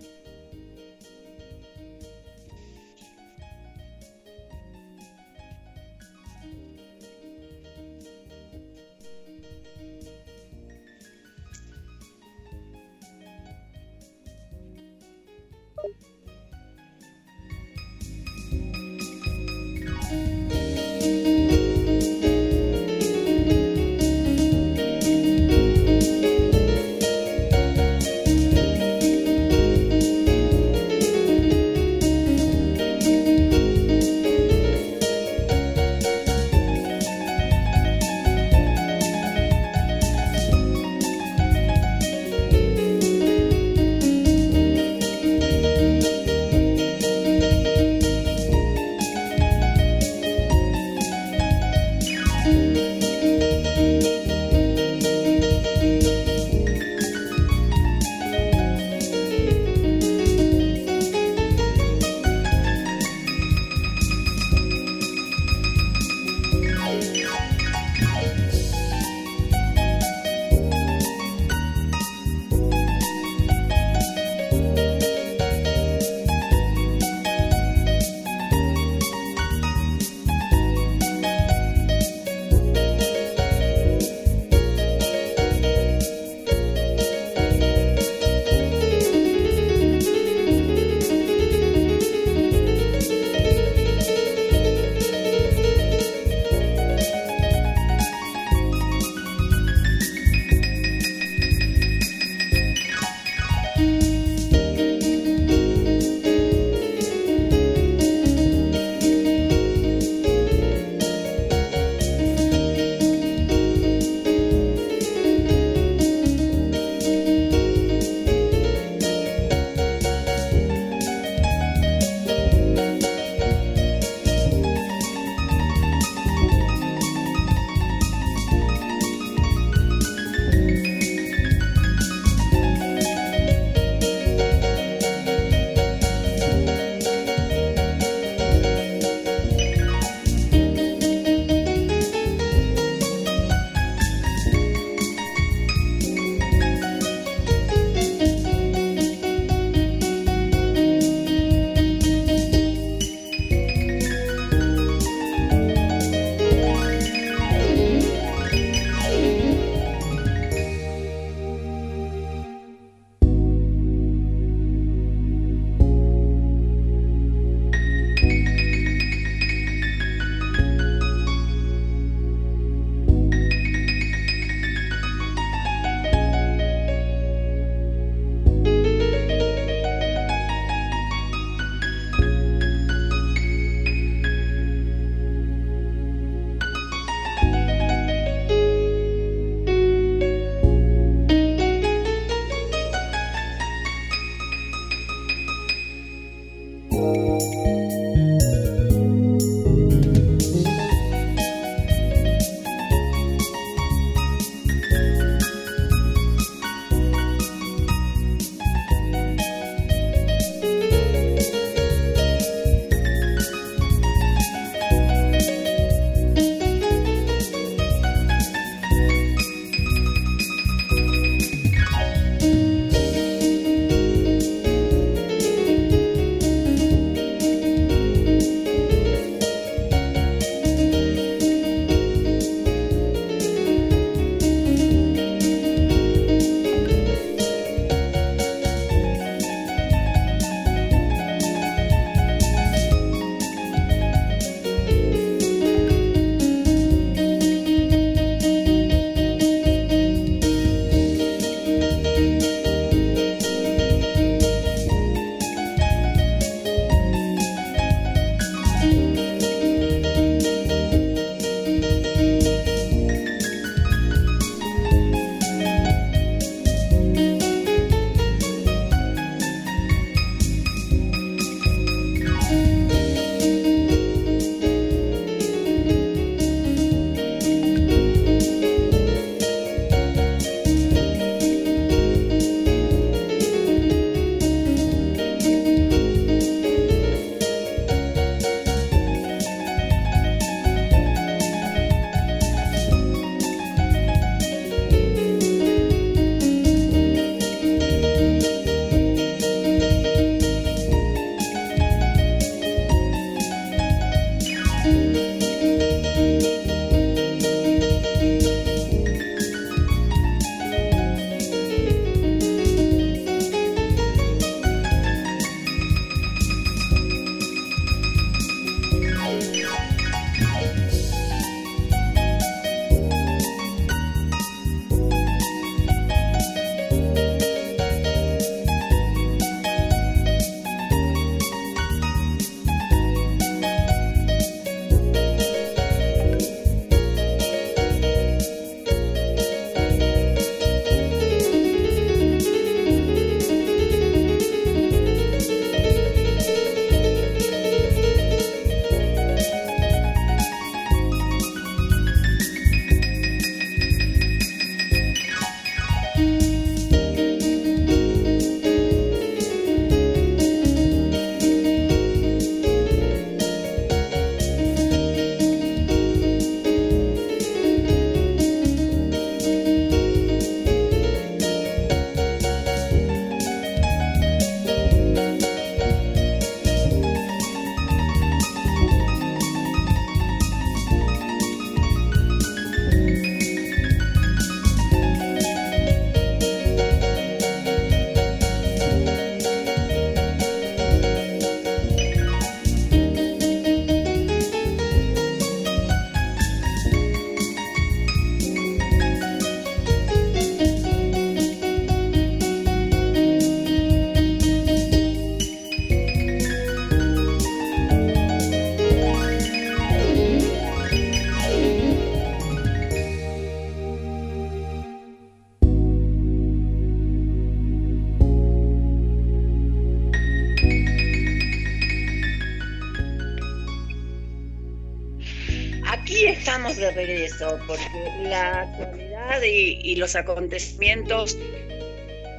Porque la actualidad y, los acontecimientos,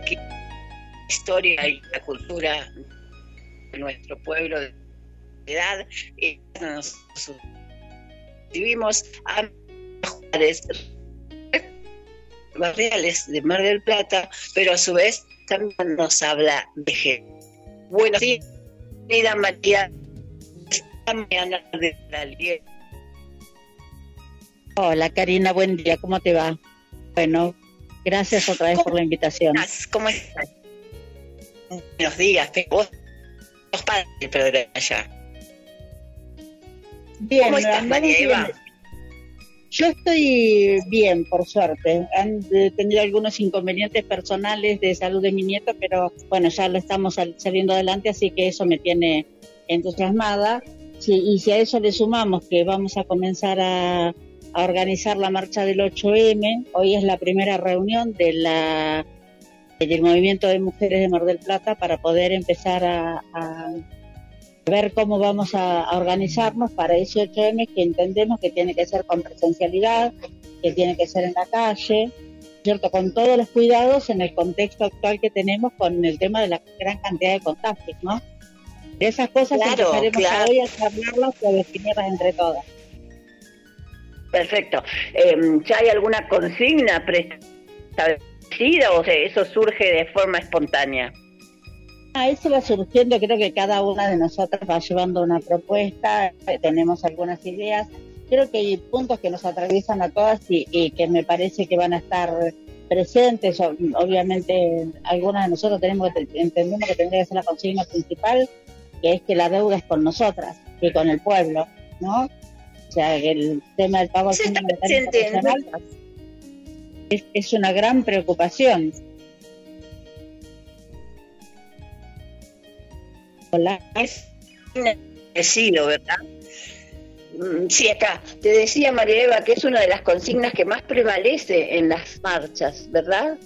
que, la historia y la cultura de nuestro pueblo de edad, eh, nos vivimos a Juárez, barriales de Mar del Plata, pero a su vez también nos habla de gente. Buenos días, María, esta mañana de la Hola Karina, buen día, ¿cómo te va? Bueno, gracias otra vez por la invitación. ¿Cómo estás? Buenos días, vos sos padre del allá. Bien, ¿Cómo estás, María Eva? Yo estoy bien, por suerte. Han tenido algunos inconvenientes personales de salud de mi nieto, pero bueno, ya lo estamos saliendo adelante, así que eso me tiene entusiasmada. y si a eso le sumamos que vamos a comenzar a a organizar la marcha del 8M. Hoy es la primera reunión de la, del movimiento de mujeres de Mar del Plata para poder empezar a, ver cómo vamos a, organizarnos para ese 8M que entendemos que tiene que ser con presencialidad, que tiene que ser en la calle, ¿cierto? Con todos los cuidados en el contexto actual que tenemos con el tema de la gran cantidad de contagios, ¿no? De esas cosas empezaremos hoy a charlarlas y a definirlas entre todas. Perfecto. Em, ¿Ya hay alguna consigna preestablecida o eso surge de forma espontánea? Ah, eso va surgiendo, creo que cada una de nosotras va llevando una propuesta, tenemos algunas ideas. Creo que hay puntos que nos atraviesan a todas y, que me parece que van a estar presentes. Obviamente, algunas de nosotros tenemos entendemos que tendría que ser la consigna principal, que es que la deuda es con nosotras y con el pueblo, ¿no? Sea, el tema del pago Internacional es, es una gran preocupación. Hola. Es sido, ¿verdad? Mm, sí, acá. Te decía María Eva que es una de las consignas que más prevalece en las marchas, ¿verdad?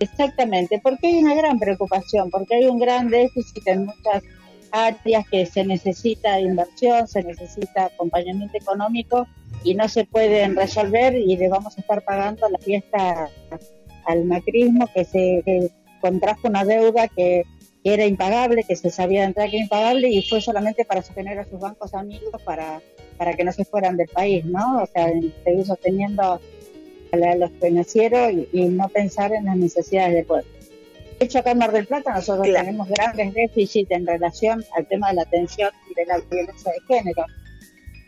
Exactamente, porque hay una gran preocupación, porque hay un gran déficit en muchas áreas que se necesita inversión, se necesita acompañamiento económico y no se pueden resolver y le vamos a estar pagando la fiesta al macrismo que se contrajo una deuda que, era impagable, que se sabía de entrada que era impagable y fue solamente para sostener a sus bancos amigos para, para que no se fueran del país, ¿no? O sea, seguir sosteniendo a los financieros y, y no pensar en las necesidades del pueblo. De hecho, acá en Mar del Plata nosotros tenemos grandes déficits en relación al tema de la atención y de la violencia de género.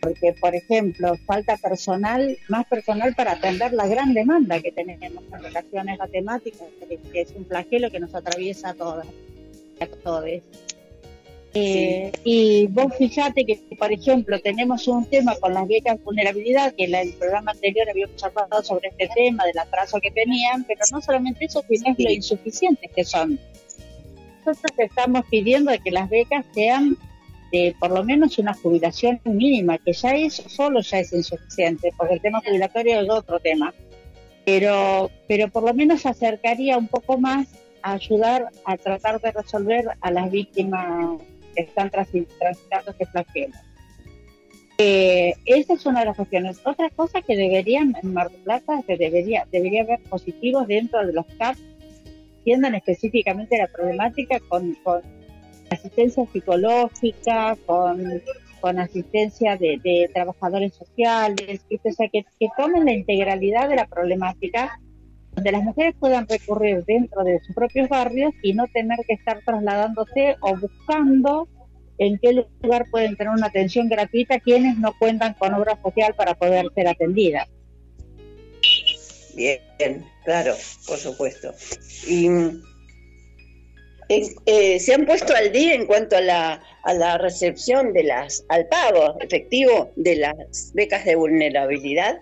Porque, por ejemplo, falta personal, más personal para atender la gran demanda que tenemos en relación a la temática, que es un flagelo que nos atraviesa a todas, a todos. Eh, y vos fíjate que, por ejemplo, tenemos un tema con las becas de vulnerabilidad, que en el programa anterior habíamos hablado sobre este tema, del atraso que tenían, pero no solamente eso, sino lo insuficientes que son. Nosotros estamos pidiendo que las becas sean de por lo menos una jubilación mínima, que ya eso solo ya es insuficiente, porque el tema jubilatorio es otro tema. Pero, pero por lo menos acercaría un poco más a ayudar a tratar de resolver a las víctimas están transitando este flagelo. Eh, esa es una de las cuestiones. Otra cosa que deberían, en Mar del Plata, se debería, debería haber positivos dentro de los CAP, tiendan específicamente la problemática con, asistencia psicológica, con, con asistencia de, trabajadores sociales, o sea, que, que tomen la integralidad de la problemática donde las mujeres puedan recurrir dentro de sus propios barrios y no tener que estar trasladándose o buscando en qué lugar pueden tener una atención gratuita quienes no cuentan con obra social para poder ser atendidas. Bien, claro, por supuesto. Y eh, se han puesto al día en cuanto a la, a la recepción de las, al pago efectivo de las becas de vulnerabilidad.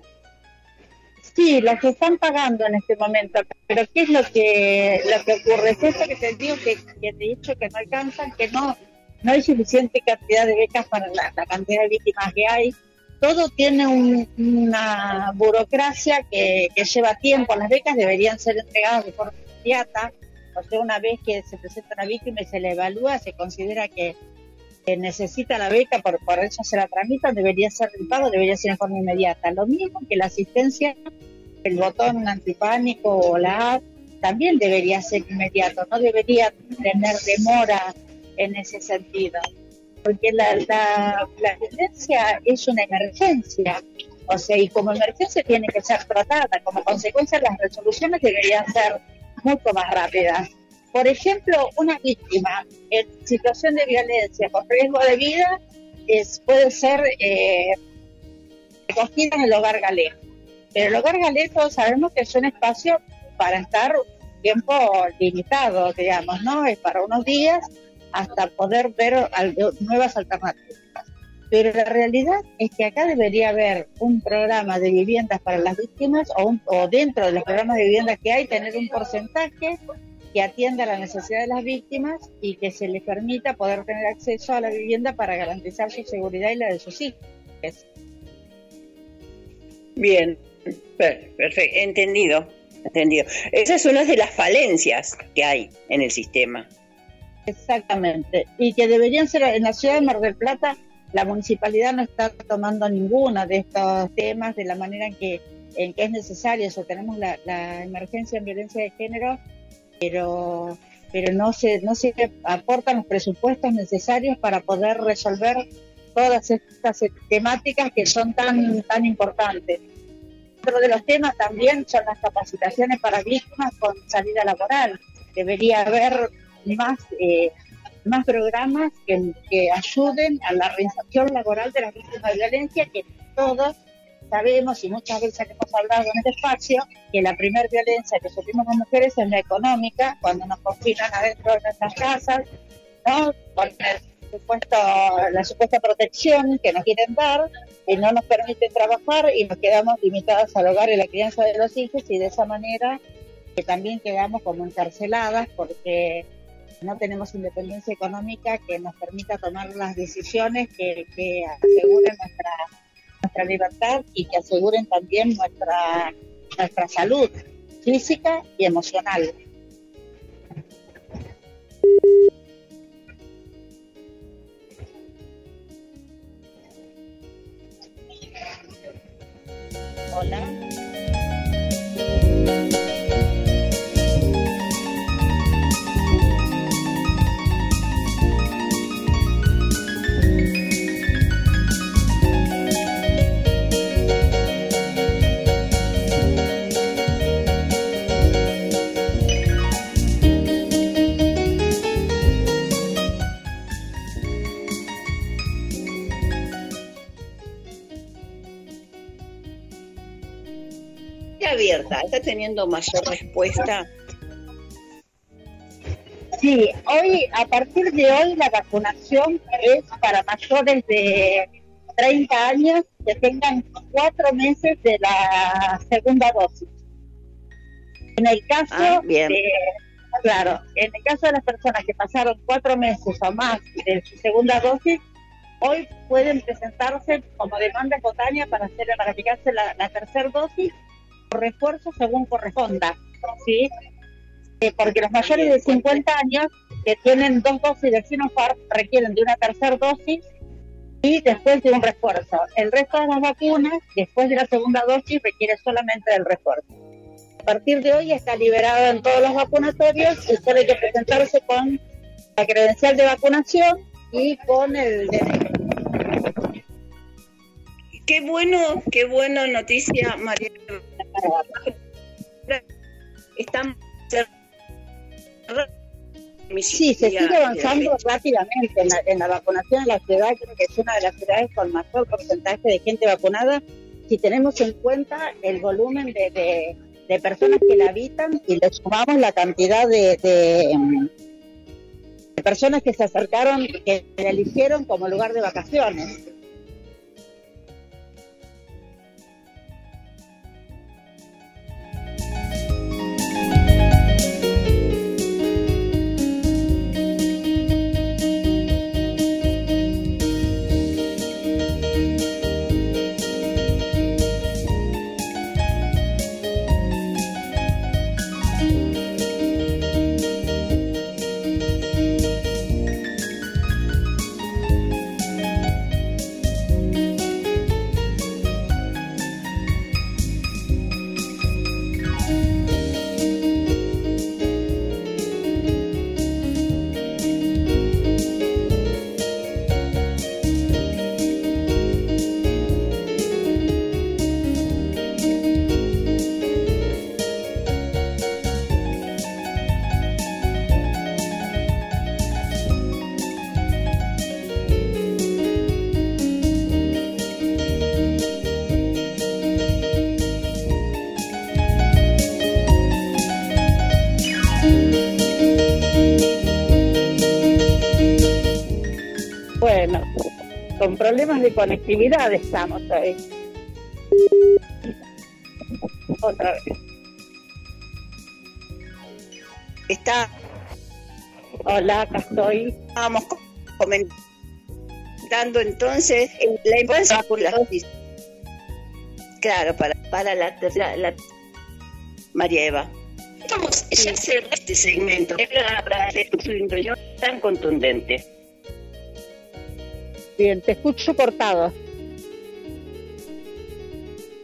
Sí, las están pagando en este momento, pero ¿qué es lo que lo que ocurre? Es esto que te digo que, que te he dicho que no alcanzan, que no no hay suficiente cantidad de becas para la, cantidad de víctimas que hay. Todo tiene una burocracia que, lleva tiempo. Las becas deberían ser entregadas de forma inmediata. O sea, una vez que se presenta una víctima y se le evalúa, se considera que que necesita la beca, por, por eso se la tramitan, debería ser el debería ser en forma inmediata. Lo mismo que la asistencia, el botón antipánico o la app, también debería ser inmediato, no debería tener demora en ese sentido, porque la, la, violencia es una emergencia, o sea, y como emergencia tiene que ser tratada, como consecuencia las resoluciones deberían ser mucho más rápidas. Por ejemplo, una víctima en situación de violencia con riesgo de vida es, puede ser eh, recogida en el hogar galés. Pero el hogar todos sabemos que es un espacio para estar tiempo limitado, digamos, ¿no? Es para unos días hasta poder ver nuevas alternativas. Pero la realidad es que acá debería haber un programa de viviendas para las víctimas o, o dentro de los programas de viviendas que hay, tener un porcentaje que atienda la necesidad de las víctimas y que se les permita poder tener acceso a la vivienda para garantizar su seguridad y la de sus hijos. Bien, perfecto, entendido, entendido. Esa es una de las falencias que hay en el sistema. Exactamente, y que deberían ser en la ciudad de Mar del Plata, la municipalidad no está tomando ninguna de estos temas de la manera en que en que es necesario. Eso tenemos la, la emergencia en violencia de género pero pero no se no se aportan los presupuestos necesarios para poder resolver todas estas temáticas que son tan tan importantes. Otro de los temas también son las capacitaciones para víctimas con salida laboral. Debería haber más eh, más programas que, que ayuden a la reinserción laboral de las víctimas de violencia, que todos sabemos y muchas veces hemos hablado en este espacio que la primera violencia que sufrimos las mujeres es la económica, cuando nos confinan adentro de nuestras casas, ¿no? Con supuesto, la supuesta protección que nos quieren dar y no nos permiten trabajar y nos quedamos limitadas al hogar y la crianza de los hijos y de esa manera que también quedamos como encarceladas porque no tenemos independencia económica que nos permita tomar las decisiones que, que aseguren nuestra nuestra libertad y que aseguren también nuestra, nuestra salud física y emocional. Hola. Está teniendo mayor respuesta. Sí, hoy, a partir de hoy, la vacunación es para mayores de 30 años que tengan cuatro meses de la segunda dosis. En el caso ah, de, claro, en el caso de las personas que pasaron cuatro meses o más de su segunda dosis, hoy pueden presentarse como demanda espontánea para hacer para aplicarse la, la tercera dosis refuerzo según corresponda, ¿sí? Eh, porque los mayores de 50 años que tienen dos dosis de Sinopharm requieren de una tercera dosis y después de un refuerzo. El resto de las vacunas, después de la segunda dosis, requiere solamente del refuerzo. A partir de hoy está liberado en todos los vacunatorios y solo que presentarse con la credencial de vacunación y con el Qué bueno, qué buena noticia, María. Estamos Sí, se sigue avanzando rápidamente en la, vacunación en la ciudad, creo que es una de las ciudades con mayor porcentaje de gente vacunada, si tenemos en cuenta el volumen de, de, personas que la habitan y le sumamos la cantidad de, de, personas que se acercaron, que la eligieron como lugar de vacaciones. Con problemas de conectividad estamos ahí. Otra vez. Está. Hola, acá estoy. Vamos comentando entonces la importancia por la Claro, para, para la, la María Eva. Vamos a hacer este segmento para su introducción tan contundente. Bien, te escucho cortado.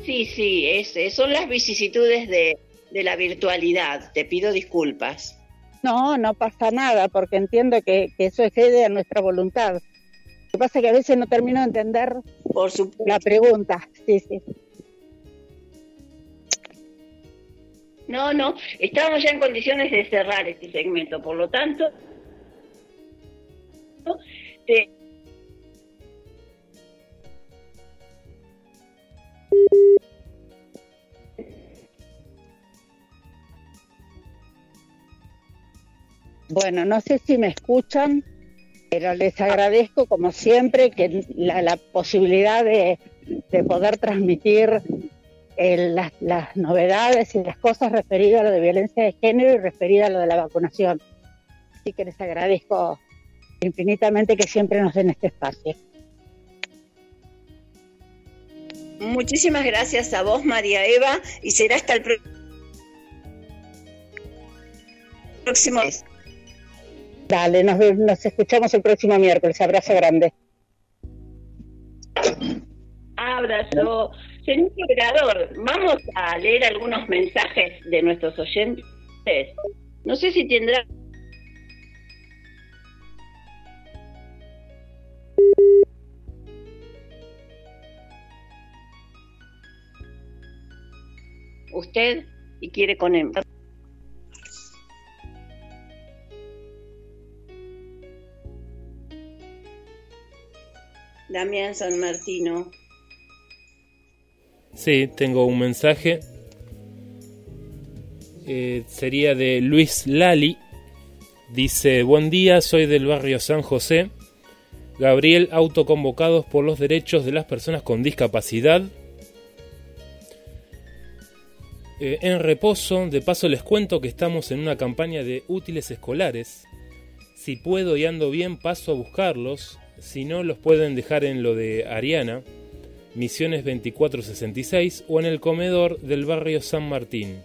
Sí, sí, es, son las vicisitudes de, de la virtualidad. Te pido disculpas. No, no pasa nada, porque entiendo que, que eso excede a nuestra voluntad. Lo que pasa es que a veces no termino de entender Por la pregunta. Sí, sí. No, no, estamos ya en condiciones de cerrar este segmento, por lo tanto, te... Bueno, no sé si me escuchan, pero les agradezco como siempre que la, posibilidad de, de poder transmitir las, novedades y las cosas referidas a lo de violencia de género y referidas a lo de la vacunación. Así que les agradezco infinitamente que siempre nos den este espacio. Muchísimas gracias a vos, María Eva, y será hasta el próximo mes. Dale, nos, nos escuchamos el próximo miércoles. Abrazo grande. Abrazo. Señor operador, vamos a leer algunos mensajes de nuestros oyentes. No sé si tendrá usted y quiere con él. Damián San Martino. Sí, tengo un mensaje. Eh, sería de Luis Lali. Dice, buen día, soy del barrio San José. Gabriel, autoconvocados por los derechos de las personas con discapacidad. Eh, en reposo, de paso les cuento que estamos en una campaña de útiles escolares. Si puedo y ando bien, paso a buscarlos. Si no, los pueden dejar en lo de Ariana. Misiones 2466 o en el comedor del barrio San Martín.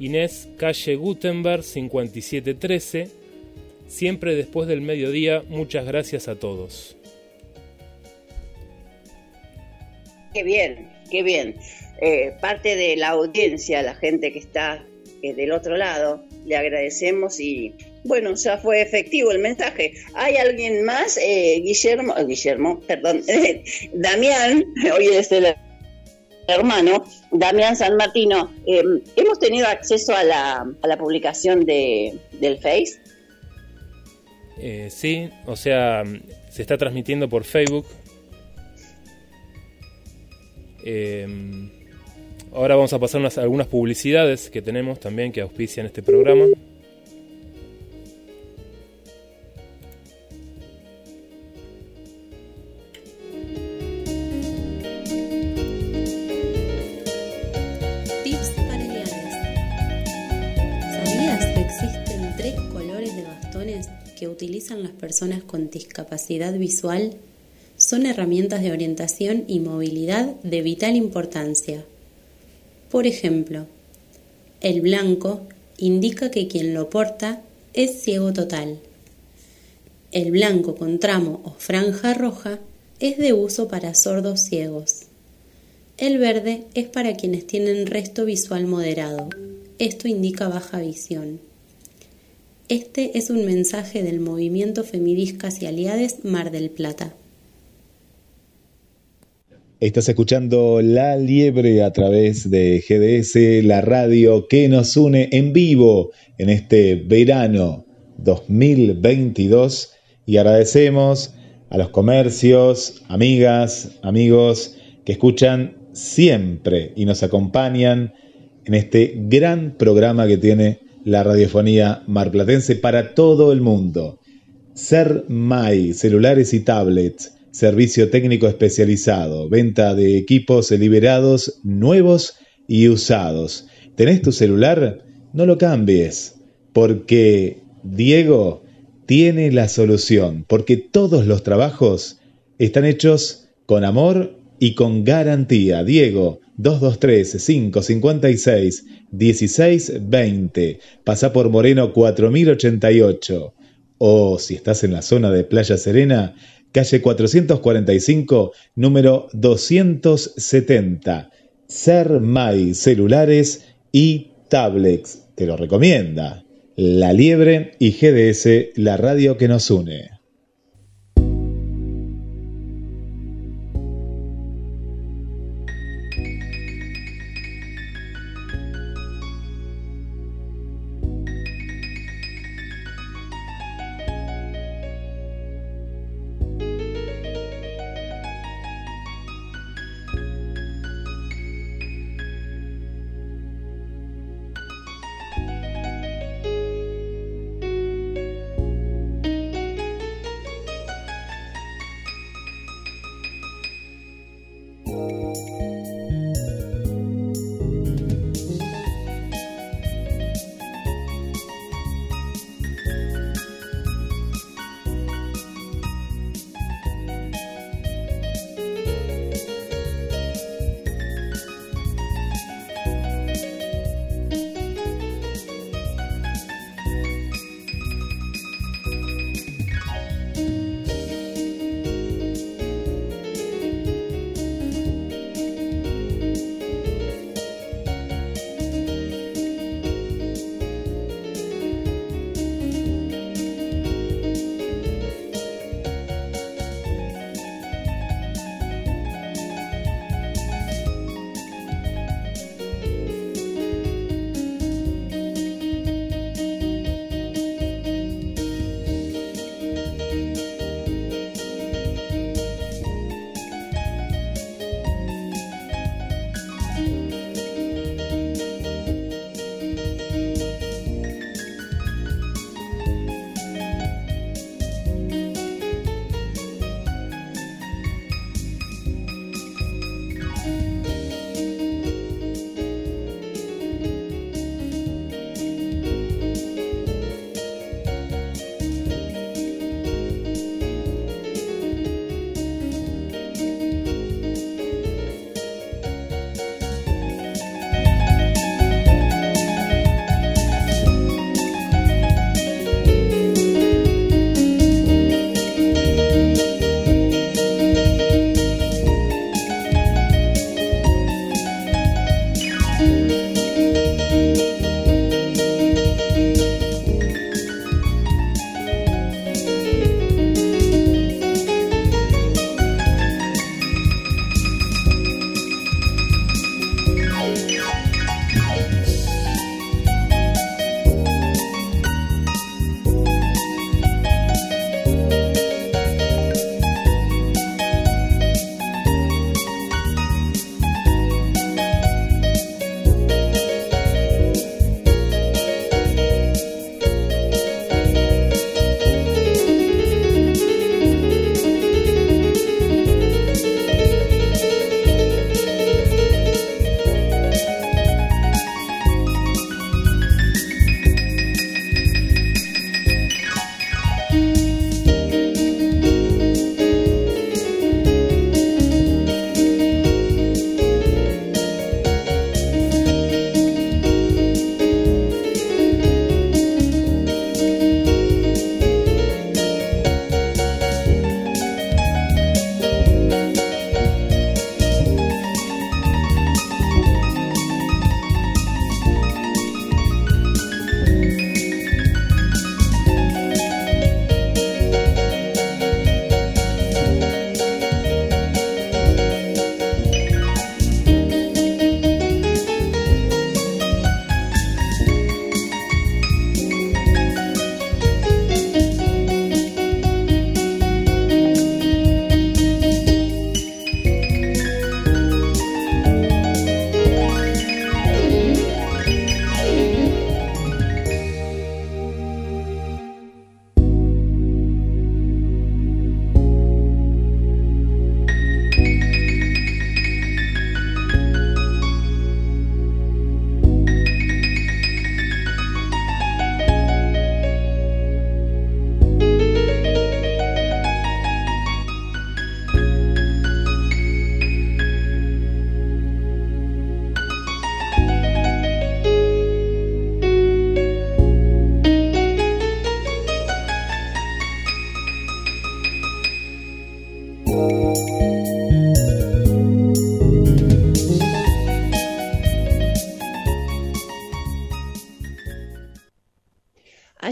Inés, calle Gutenberg 5713. Siempre después del mediodía, muchas gracias a todos. Qué bien, qué bien. Eh, parte de la audiencia, la gente que está eh, del otro lado, le agradecemos y bueno, ya fue efectivo el mensaje. ¿Hay alguien más? Eh, Guillermo, eh, Guillermo, perdón, Damián, hoy es el hermano, Damián San Martino. Em, ¿Hemos tenido acceso a la, a la publicación de, del Face? Sí, o sea, se está transmitiendo por Facebook. Em, ahora vamos a pasar unas, algunas publicidades que tenemos también que auspician este programa. utilizan las personas con discapacidad visual son herramientas de orientación y movilidad de vital importancia. Por ejemplo, el blanco indica que quien lo porta es ciego total. El blanco con tramo o franja roja es de uso para sordos ciegos. El verde es para quienes tienen resto visual moderado. Esto indica baja visión. Este es un mensaje del movimiento Feministas y Aliades Mar del Plata. Estás escuchando La Liebre a través de GDS, la radio que nos une en vivo en este verano 2022 y agradecemos a los comercios, amigas, amigos que escuchan siempre y nos acompañan en este gran programa que tiene la radiofonía marplatense para todo el mundo. Ser Mai, celulares y tablets, servicio técnico especializado, venta de equipos liberados nuevos y usados. ¿Tenés tu celular? No lo cambies, porque Diego tiene la solución, porque todos los trabajos están hechos con amor y con garantía. Diego, 223-556-1620. Pasa por Moreno 4088. O si estás en la zona de Playa Serena, calle 445, número 270. Sermay Celulares y Tablets. Te lo recomienda. La Liebre y GDS, la radio que nos une.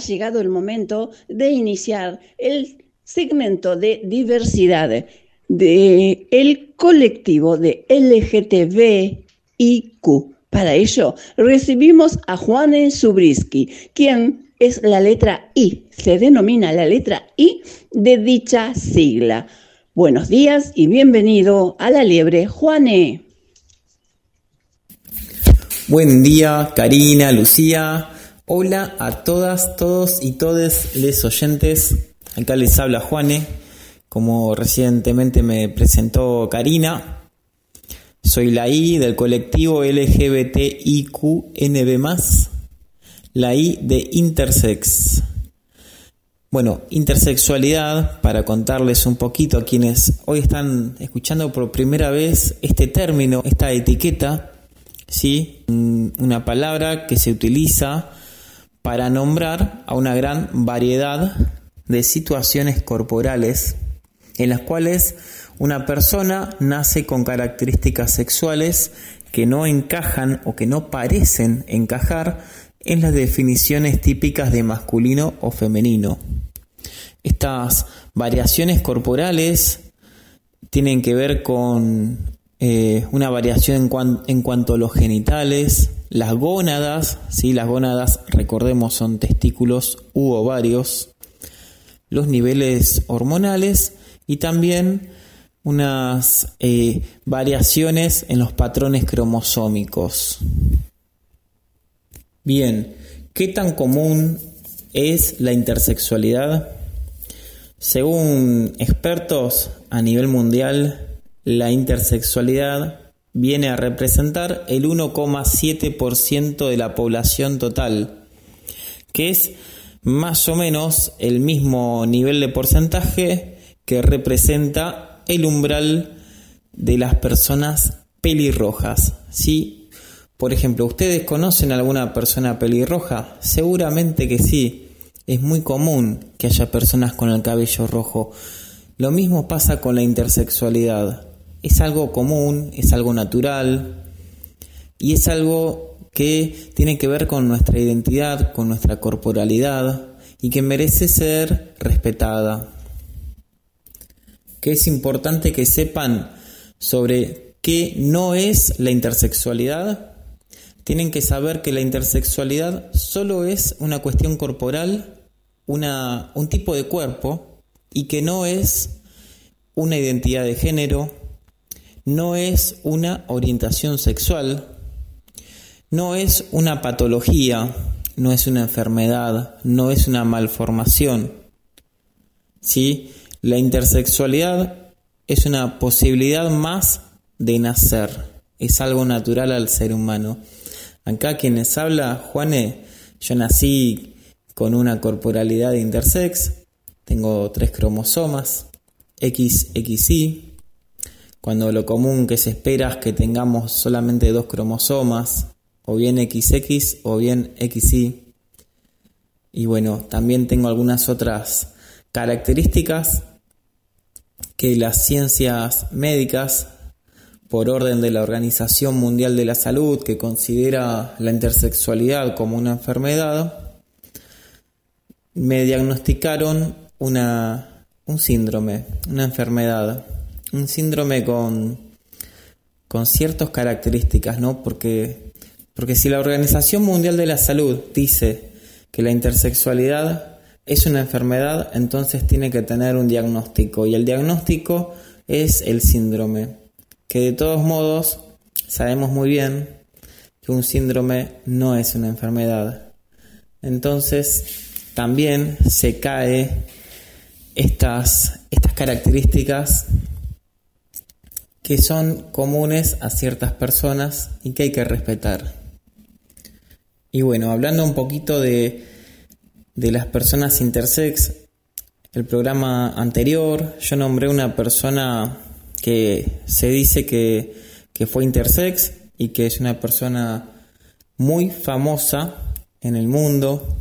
Llegado el momento de iniciar el segmento de diversidad del el colectivo de LGTBIQ. Para ello, recibimos a Juan Subrisky, quien es la letra I, se denomina la letra I de dicha sigla. Buenos días y bienvenido a la liebre, Juane. Buen día, Karina, Lucía. Hola a todas, todos y todes les oyentes. Acá les habla Juane, como recientemente me presentó Karina. Soy la I del colectivo LGBTIQNB, la I de Intersex. Bueno, intersexualidad, para contarles un poquito a quienes hoy están escuchando por primera vez este término, esta etiqueta, ¿sí? una palabra que se utiliza para nombrar a una gran variedad de situaciones corporales en las cuales una persona nace con características sexuales que no encajan o que no parecen encajar en las definiciones típicas de masculino o femenino. Estas variaciones corporales tienen que ver con eh, una variación en, cuanto a los genitales, las gónadas, ¿sí? las gónadas, recordemos, son testículos u ovarios, los niveles hormonales y también unas eh, variaciones en los patrones cromosómicos. Bien, ¿qué tan común es la intersexualidad? Según expertos a nivel mundial, la intersexualidad viene a representar el 1,7% de la población total, que es más o menos el mismo nivel de porcentaje que representa el umbral de las personas pelirrojas. ¿sí? Por ejemplo, ¿ustedes conocen a alguna persona pelirroja? Seguramente que sí. Es muy común que haya personas con el cabello rojo. Lo mismo pasa con la intersexualidad es algo común, es algo natural y es algo que tiene que ver con nuestra identidad, con nuestra corporalidad y que merece ser respetada. Que es importante que sepan sobre qué no es la intersexualidad. Tienen que saber que la intersexualidad solo es una cuestión corporal, una, un tipo de cuerpo y que no es una identidad de género, no es una orientación sexual, no es una patología, no es una enfermedad, no es una malformación. ¿Sí? La intersexualidad es una posibilidad más de nacer, es algo natural al ser humano. Acá quienes habla, Juane, yo nací con una corporalidad intersex, tengo tres cromosomas, XXY, cuando lo común que se espera es que tengamos solamente dos cromosomas, o bien XX o bien XY. Y bueno, también tengo algunas otras características que las ciencias médicas, por orden de la Organización Mundial de la Salud, que considera la intersexualidad como una enfermedad, me diagnosticaron una, un síndrome, una enfermedad un síndrome con, con ciertas características, ¿no? Porque, porque si la Organización Mundial de la Salud dice que la intersexualidad es una enfermedad, entonces tiene que tener un diagnóstico. Y el diagnóstico es el síndrome, que de todos modos sabemos muy bien que un síndrome no es una enfermedad. Entonces también se cae estas, estas características que son comunes a ciertas personas y que hay que respetar. Y bueno, hablando un poquito de, de las personas intersex, el programa anterior yo nombré una persona que se dice que, que fue intersex y que es una persona muy famosa en el mundo,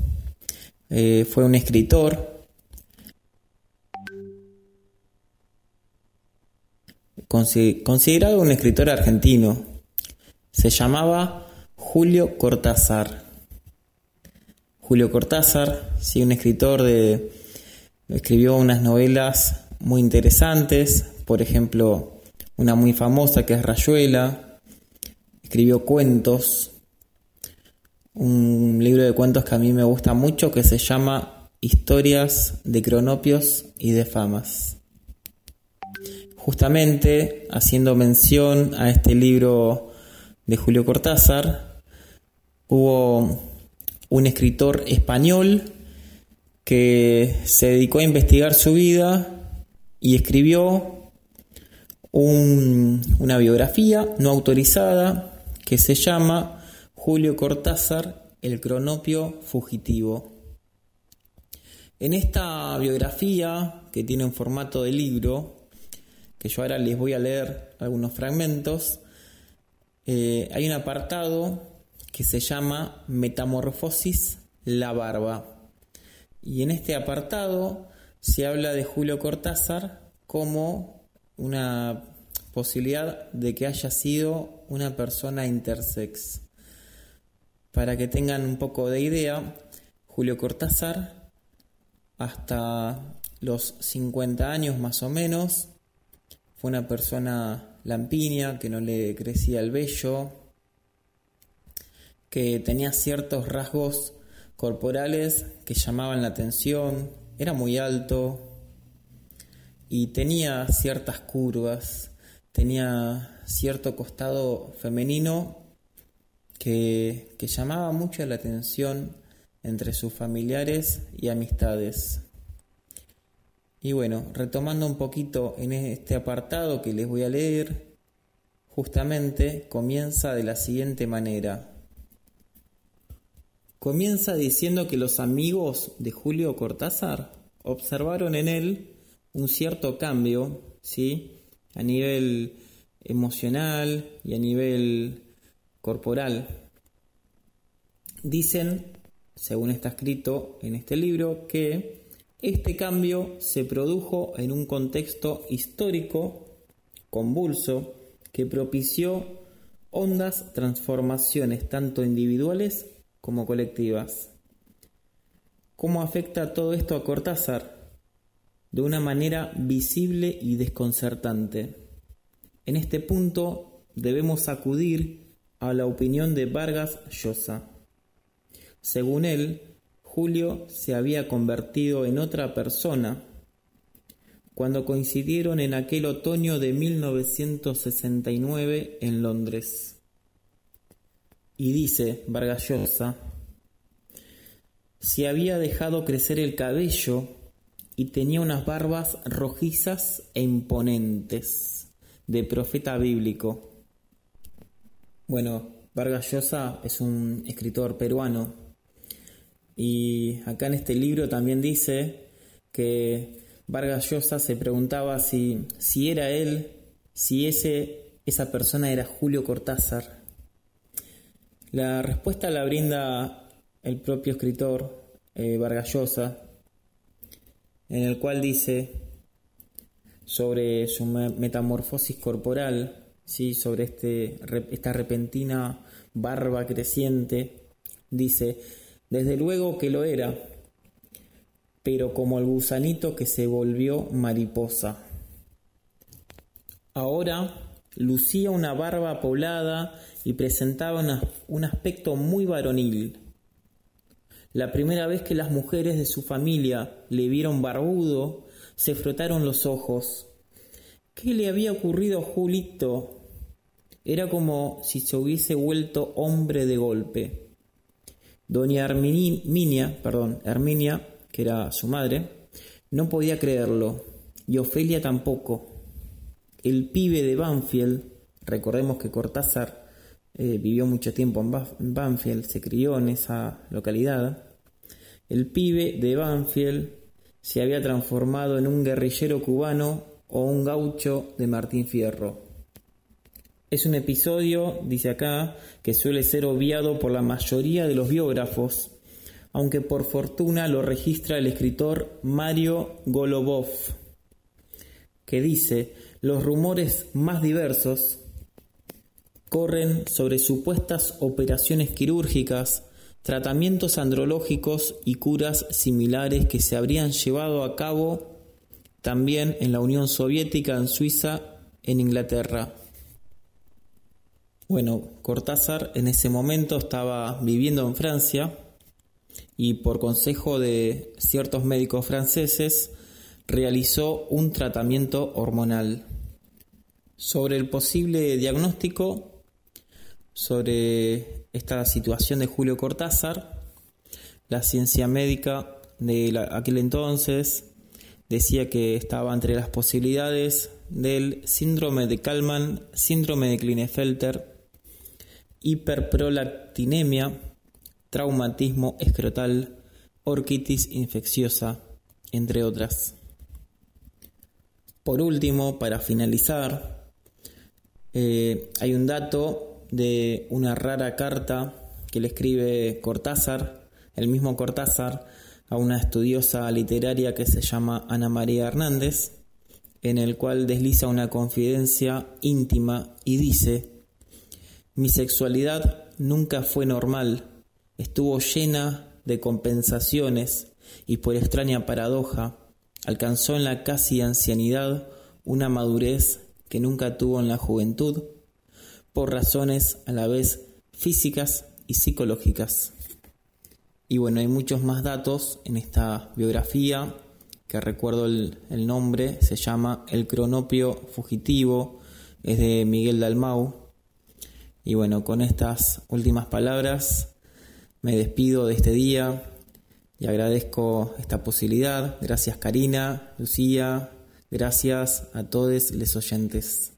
eh, fue un escritor, considerado un escritor argentino. Se llamaba Julio Cortázar. Julio Cortázar, sí, un escritor de escribió unas novelas muy interesantes, por ejemplo, una muy famosa que es Rayuela, escribió cuentos, un libro de cuentos que a mí me gusta mucho que se llama Historias de cronopios y de famas. Justamente haciendo mención a este libro de Julio Cortázar, hubo un escritor español que se dedicó a investigar su vida y escribió una biografía no autorizada que se llama Julio Cortázar, el cronopio fugitivo. En esta biografía, que tiene un formato de libro, que yo ahora les voy a leer algunos fragmentos, eh, hay un apartado que se llama Metamorfosis la barba. Y en este apartado se habla de Julio Cortázar como una posibilidad de que haya sido una persona intersex. Para que tengan un poco de idea, Julio Cortázar, hasta los 50 años más o menos, una persona lampiña, que no le crecía el vello, que tenía ciertos rasgos corporales que llamaban la atención, era muy alto y tenía ciertas curvas, tenía cierto costado femenino que, llamaba mucho la atención entre sus familiares y amistades. Y bueno, retomando un poquito en este apartado que les voy a leer, justamente comienza de la siguiente manera. Comienza diciendo que los amigos de Julio Cortázar observaron en él un cierto cambio, ¿sí? A nivel emocional y a nivel corporal. Dicen, según está escrito en este libro, que este cambio se produjo en un contexto histórico convulso que propició hondas transformaciones tanto individuales como colectivas. ¿Cómo afecta todo esto a Cortázar? De una manera visible y desconcertante. En este punto debemos acudir a la opinión de Vargas Llosa. Según él, Julio se había convertido en otra persona cuando coincidieron en aquel otoño de 1969 en Londres. Y dice Vargas Llosa, se había dejado crecer el cabello y tenía unas barbas rojizas e imponentes de profeta bíblico bueno, Vargas Llosa es un escritor peruano y acá en este libro también dice que Vargas Llosa se preguntaba si, si era él, si ese, esa persona era Julio Cortázar. La respuesta la brinda el propio escritor eh, Vargas Llosa, en el cual dice sobre su metamorfosis corporal ¿sí? sobre este, esta repentina barba creciente, dice, desde luego que lo era, pero como el gusanito que se volvió mariposa. Ahora lucía una barba poblada y presentaba un aspecto muy varonil. La primera vez que las mujeres de su familia le vieron barbudo, se frotaron los ojos ¿Qué le había ocurrido a Julito? Era como si se hubiese vuelto hombre de golpe. Doña Herminia, perdón, que era su madre, no podía creerlo, y Ofelia tampoco. El pibe de Banfield, recordemos que Cortázar eh, vivió mucho tiempo en Banfield, se crió en esa localidad. El pibe de Banfield se había transformado en un guerrillero cubano o un gaucho de Martín Fierro. Es un episodio, dice acá, que suele ser obviado por la mayoría de los biógrafos, aunque por fortuna lo registra el escritor Mario Golobov, que dice, los rumores más diversos corren sobre supuestas operaciones quirúrgicas tratamientos andrológicos y curas similares que se habrían llevado a cabo también en la Unión Soviética, en Suiza, en Inglaterra. Bueno, Cortázar en ese momento estaba viviendo en Francia y por consejo de ciertos médicos franceses realizó un tratamiento hormonal. Sobre el posible diagnóstico, sobre esta situación de Julio Cortázar, la ciencia médica de aquel entonces decía que estaba entre las posibilidades del síndrome de Kalman, síndrome de Klinefelter, hiperprolactinemia, traumatismo escrotal, orquitis infecciosa, entre otras. Por último, para finalizar, eh, hay un dato de una rara carta que le escribe Cortázar, el mismo Cortázar, a una estudiosa literaria que se llama Ana María Hernández, en el cual desliza una confidencia íntima y dice, mi sexualidad nunca fue normal, estuvo llena de compensaciones y por extraña paradoja, alcanzó en la casi ancianidad una madurez que nunca tuvo en la juventud, por razones a la vez físicas y psicológicas. Y bueno, hay muchos más datos en esta biografía, que recuerdo el, nombre, se llama El cronopio fugitivo, es de Miguel Dalmau. Y bueno, con estas últimas palabras me despido de este día, y agradezco esta posibilidad. Gracias Karina, Lucía, gracias a todos los oyentes.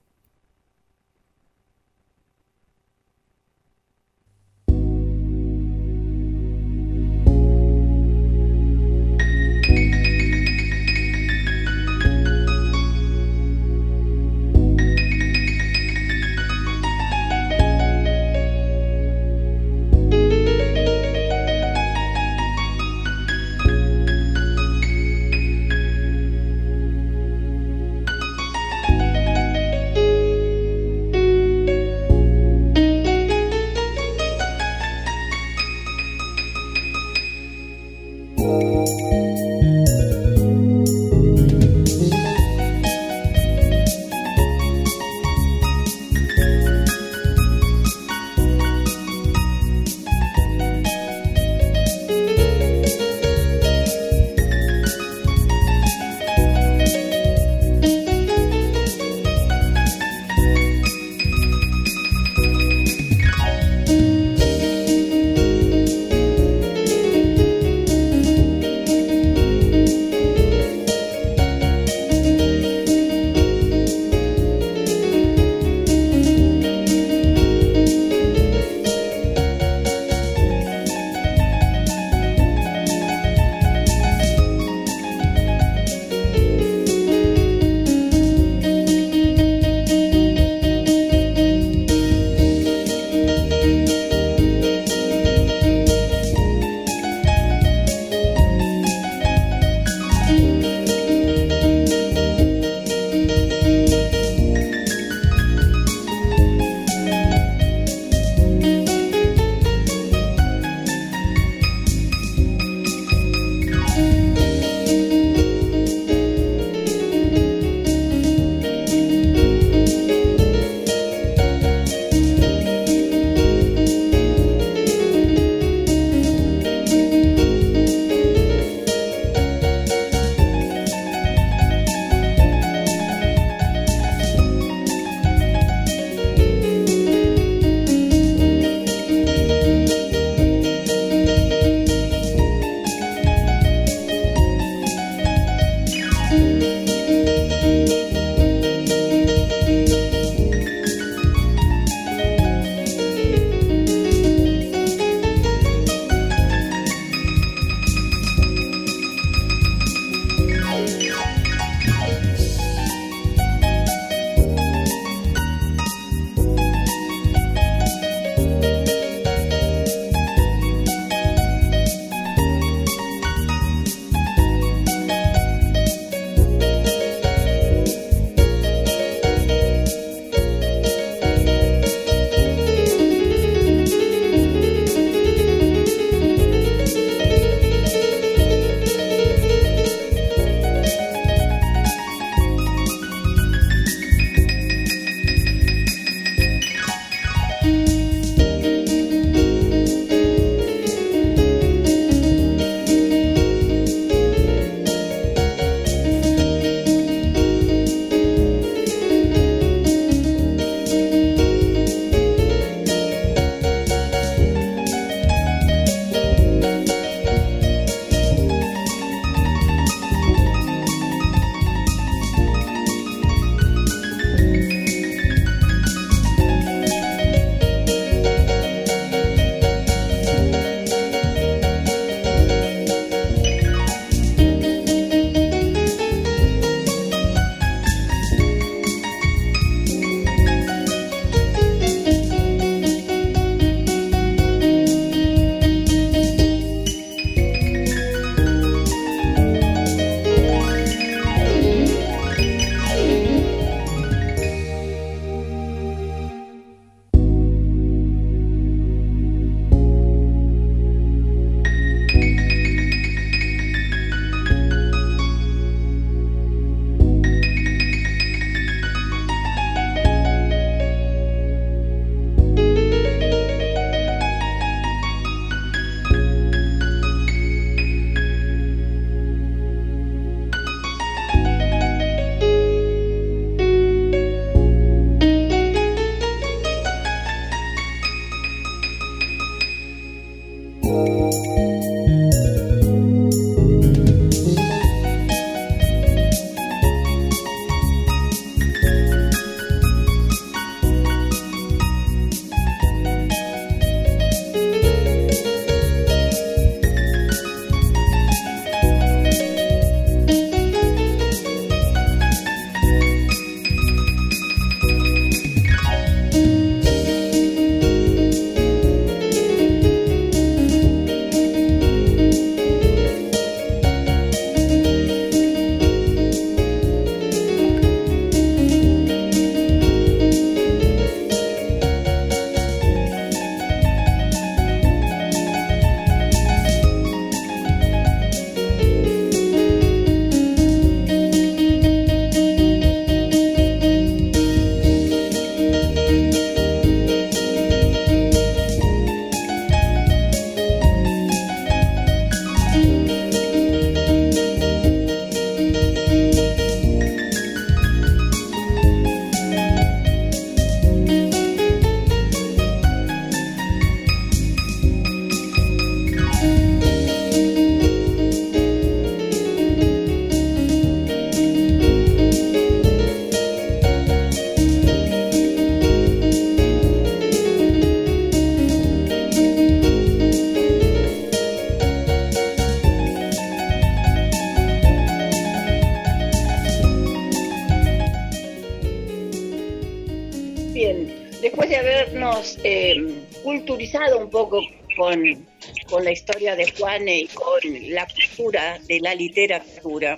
Con, con la historia de Juan y con la cultura de la literatura.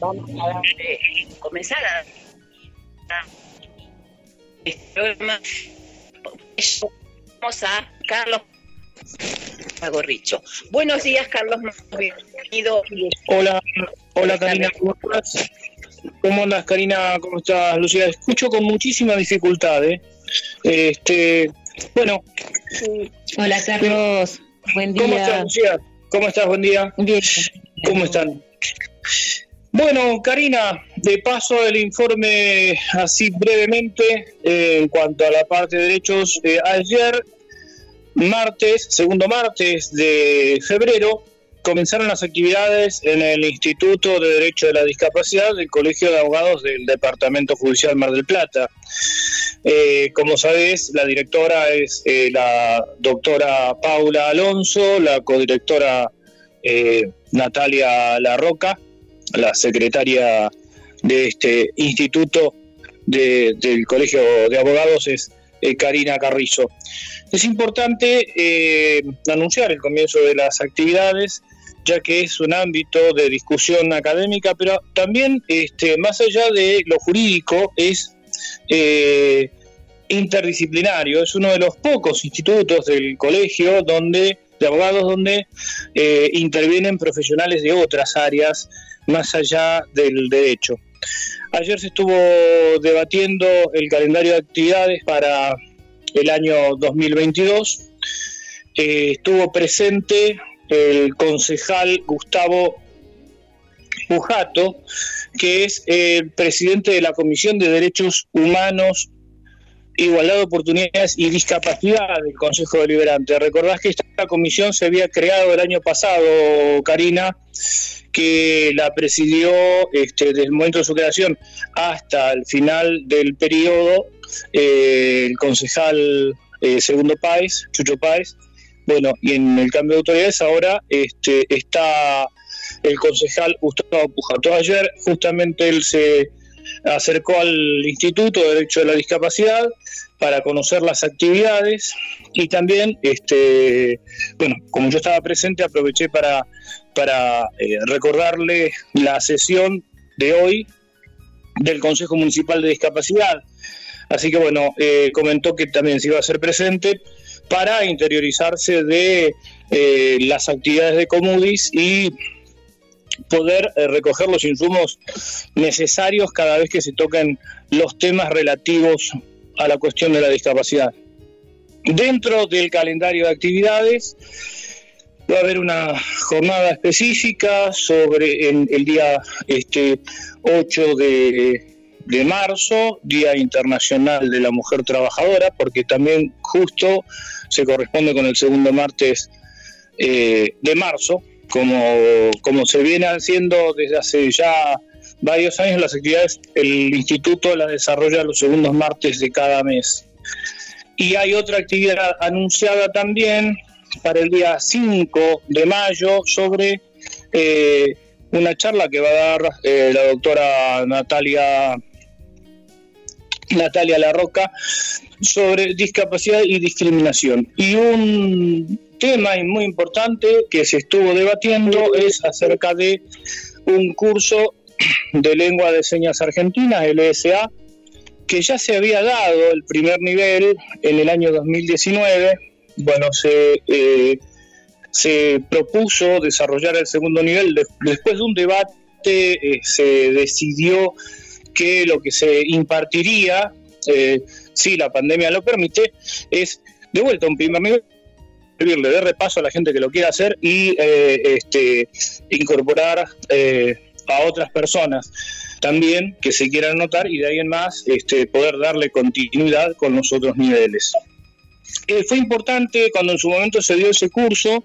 Vamos a darle, comenzar a, este programa. Vamos a Carlos Gorricho. Buenos días, Carlos. Bienvenido. Hola, hola Karina, ¿cómo estás? ¿Cómo andas, Karina? ¿Cómo estás, Lucía? Escucho con muchísima dificultad, ¿eh? Este, bueno. Hola, Carlos. Buen día. ¿Cómo estás, Lucía? ¿Cómo estás? Buen día. Bien. ¿Cómo están? Bueno, Karina, de paso el informe así brevemente eh, en cuanto a la parte de derechos. Eh, ayer, martes, segundo martes de febrero, comenzaron las actividades en el Instituto de Derecho de la Discapacidad del Colegio de Abogados del Departamento Judicial Mar del Plata. Eh, como sabes, la directora es eh, la doctora Paula Alonso, la codirectora eh, Natalia Larroca, la secretaria de este instituto del Colegio de Abogados es Karina Carrizo. Es importante anunciar el comienzo de las actividades ya que es un ámbito de discusión académica, pero también, este, más allá de lo jurídico, es eh, interdisciplinario. Es uno de los pocos institutos del colegio donde de abogados donde eh, intervienen profesionales de otras áreas más allá del derecho. Ayer se estuvo debatiendo el calendario de actividades para el año 2022. Eh, estuvo presente el concejal Gustavo Pujato, que es el presidente de la Comisión de Derechos Humanos, Igualdad de Oportunidades y Discapacidad del Consejo Deliberante. Recordás que esta comisión se había creado el año pasado, Karina, que la presidió este, desde el momento de su creación hasta el final del periodo eh, el concejal eh, Segundo Páez, Chucho Páez, bueno, y en el cambio de autoridades ahora este, está el concejal Gustavo Pujato. Ayer justamente él se acercó al Instituto de Derecho de la Discapacidad para conocer las actividades y también, este, bueno, como yo estaba presente, aproveché para, para eh, recordarle la sesión de hoy del Consejo Municipal de Discapacidad. Así que bueno, eh, comentó que también se iba a hacer presente para interiorizarse de eh, las actividades de Comudis y poder eh, recoger los insumos necesarios cada vez que se toquen los temas relativos a la cuestión de la discapacidad. Dentro del calendario de actividades va a haber una jornada específica sobre el día este 8 de de marzo, Día Internacional de la Mujer Trabajadora, porque también justo se corresponde con el segundo martes eh, de marzo, como, como se viene haciendo desde hace ya varios años las actividades, el instituto las desarrolla los segundos martes de cada mes. Y hay otra actividad anunciada también para el día 5 de mayo sobre eh, una charla que va a dar eh, la doctora Natalia Natalia Larroca, sobre discapacidad y discriminación. Y un tema muy importante que se estuvo debatiendo es acerca de un curso de lengua de señas argentina, LSA, que ya se había dado el primer nivel en el año 2019. Bueno, se, eh, se propuso desarrollar el segundo nivel. Después de un debate eh, se decidió que lo que se impartiría, eh, si la pandemia lo permite, es de vuelta un primer nivel le dé repaso a la gente que lo quiera hacer y eh, este, incorporar eh, a otras personas también que se quieran anotar y de ahí en más este, poder darle continuidad con los otros niveles. fue importante cuando en su momento se dio ese curso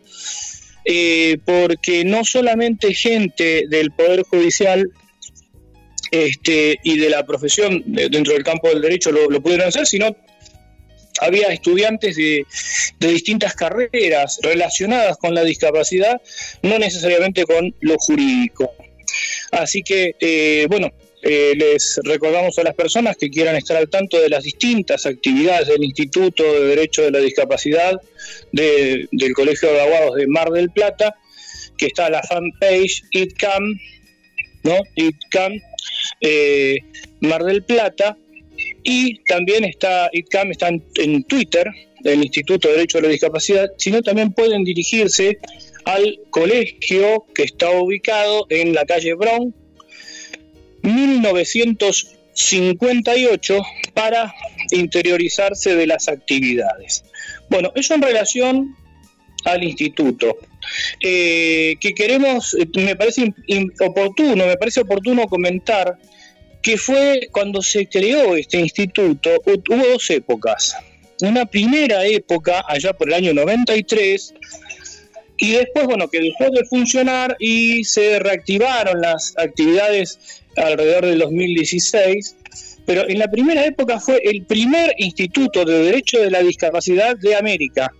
porque no solamente gente del Poder Judicial este, y de la profesión dentro del campo del derecho lo, pudieron hacer, sino había estudiantes de, distintas carreras relacionadas con la discapacidad, no necesariamente con lo jurídico. Así que, eh, bueno, eh, les recordamos a las personas que quieran estar al tanto de las distintas actividades del Instituto de Derecho de la Discapacidad del Colegio de Abogados de Mar del Plata, que está la fanpage ITCAM, ¿no? ITCAM eh, Mar del Plata, y también está ITCAM está en, Twitter, el Instituto de Derecho de la Discapacidad, sino también pueden dirigirse al colegio que está ubicado en la calle Brown, 1958, para interiorizarse de las actividades. Bueno, eso en relación al instituto. Eh, que queremos, eh, me parece oportuno, me parece oportuno comentar que fue cuando se creó este instituto, hubo dos épocas. Una primera época, allá por el año 93, y después, bueno, que dejó de funcionar y se reactivaron las actividades alrededor del 2016, pero en la primera época fue el primer instituto de derecho de la discapacidad de América.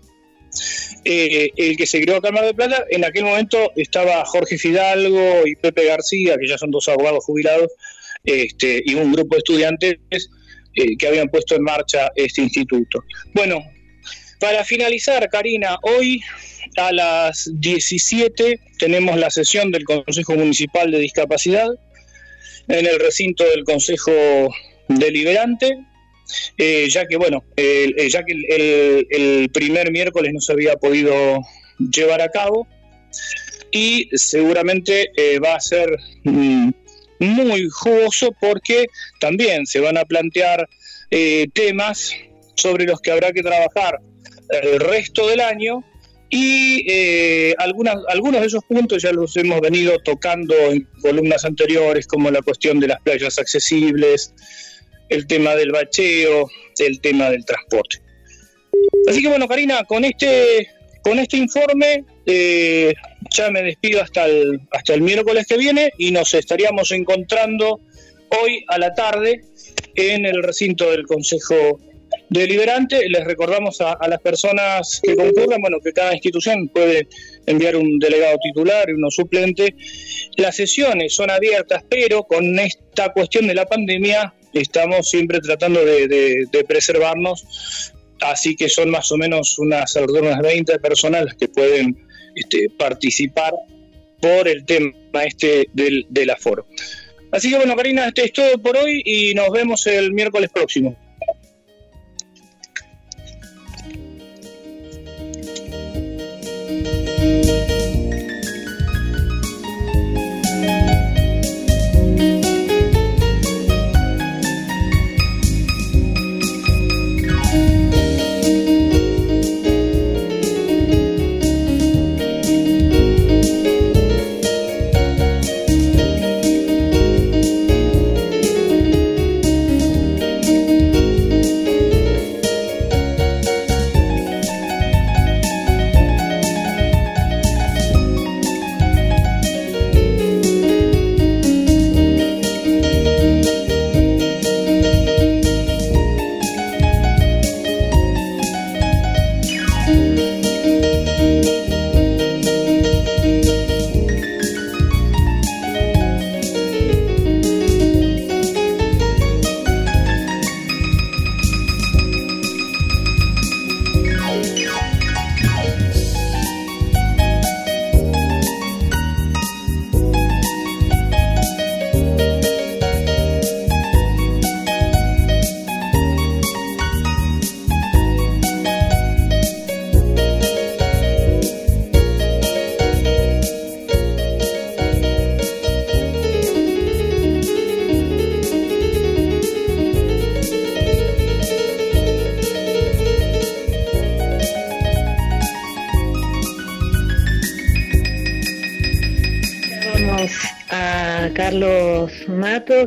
Eh, el que se creó acá en Mar del Plata, en aquel momento estaba Jorge Fidalgo y Pepe García, que ya son dos abogados jubilados, este, y un grupo de estudiantes eh, que habían puesto en marcha este instituto. Bueno, para finalizar, Karina, hoy a las 17 tenemos la sesión del Consejo Municipal de Discapacidad en el recinto del Consejo Deliberante, eh, ya que bueno, eh, ya que el, primer miércoles no se había podido llevar a cabo y seguramente eh, va a ser mm, muy jugoso porque también se van a plantear temas sobre los que habrá que trabajar el resto del año y eh, algunas, algunos de esos puntos ya los hemos venido tocando en columnas anteriores, como la cuestión de las playas accesibles, el tema del bacheo, el tema del transporte. Así que bueno, Karina, con este, con este informe eh, ya me despido hasta el, hasta el miércoles que viene y nos estaríamos encontrando hoy a la tarde en el recinto del Consejo deliberante. Les recordamos a, las personas que concurran, bueno, que cada institución puede enviar un delegado titular y uno suplente. Las sesiones son abiertas, pero con esta cuestión de la pandemia estamos siempre tratando de, preservarnos, así que son más o menos unas alrededor de unas 20 personas las que pueden este, participar por el tema este del, del aforo. Así que bueno, Karina, este es todo por hoy y nos vemos el miércoles próximo.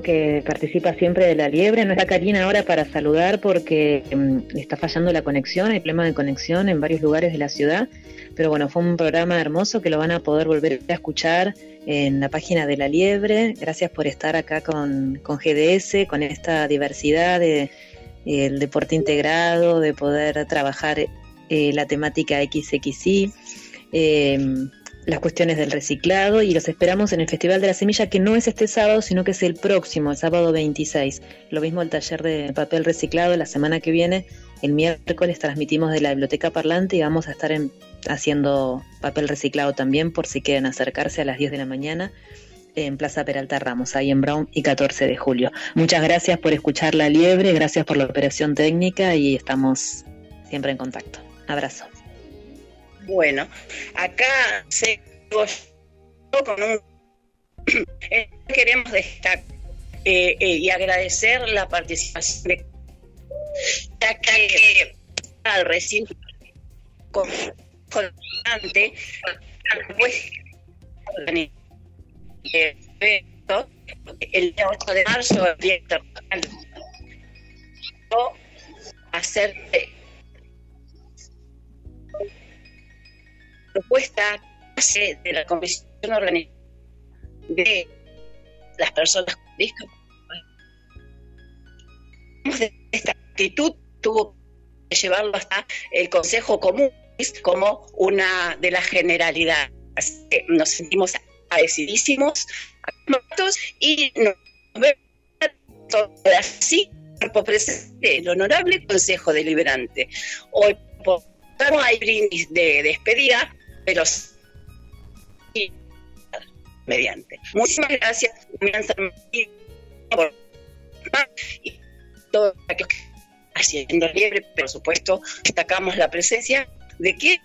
Que participa siempre de la liebre. No está Karina ahora para saludar porque mm, está fallando la conexión, hay problema de conexión en varios lugares de la ciudad. Pero bueno, fue un programa hermoso que lo van a poder volver a escuchar en la página de la liebre. Gracias por estar acá con, con GDS, con esta diversidad de el deporte integrado, de poder trabajar eh, la temática XXI. Las cuestiones del reciclado y los esperamos en el Festival de la Semilla, que no es este sábado, sino que es el próximo, el sábado 26. Lo mismo el taller de papel reciclado la semana que viene. El miércoles transmitimos de la Biblioteca Parlante y vamos a estar haciendo papel reciclado también por si quieren acercarse a las 10 de la mañana en Plaza Peralta Ramos, ahí en Brown y 14 de julio. Muchas gracias por escuchar La Liebre, gracias por la operación técnica y estamos siempre en contacto. Abrazo. Bueno, acá se con un eh, queremos destacar eh, eh, y agradecer la participación de al recinto con, pues el 8 de marzo el día hacer propuesta de la Comisión Organizativa de las personas con discapacidad. Esta actitud tuvo que llevarlo hasta el Consejo Común como una de las generalidades. nos sentimos agradecidísimos y nos vemos así por presente el honorable Consejo Deliberante. Hoy estamos ahí brindis de despedida pero mediante. Muchísimas gracias, por y aquellos que haciendo libre, por supuesto, destacamos la presencia de que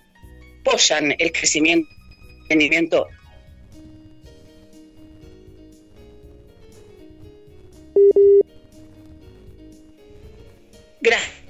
apoyan el crecimiento, rendimiento Gracias.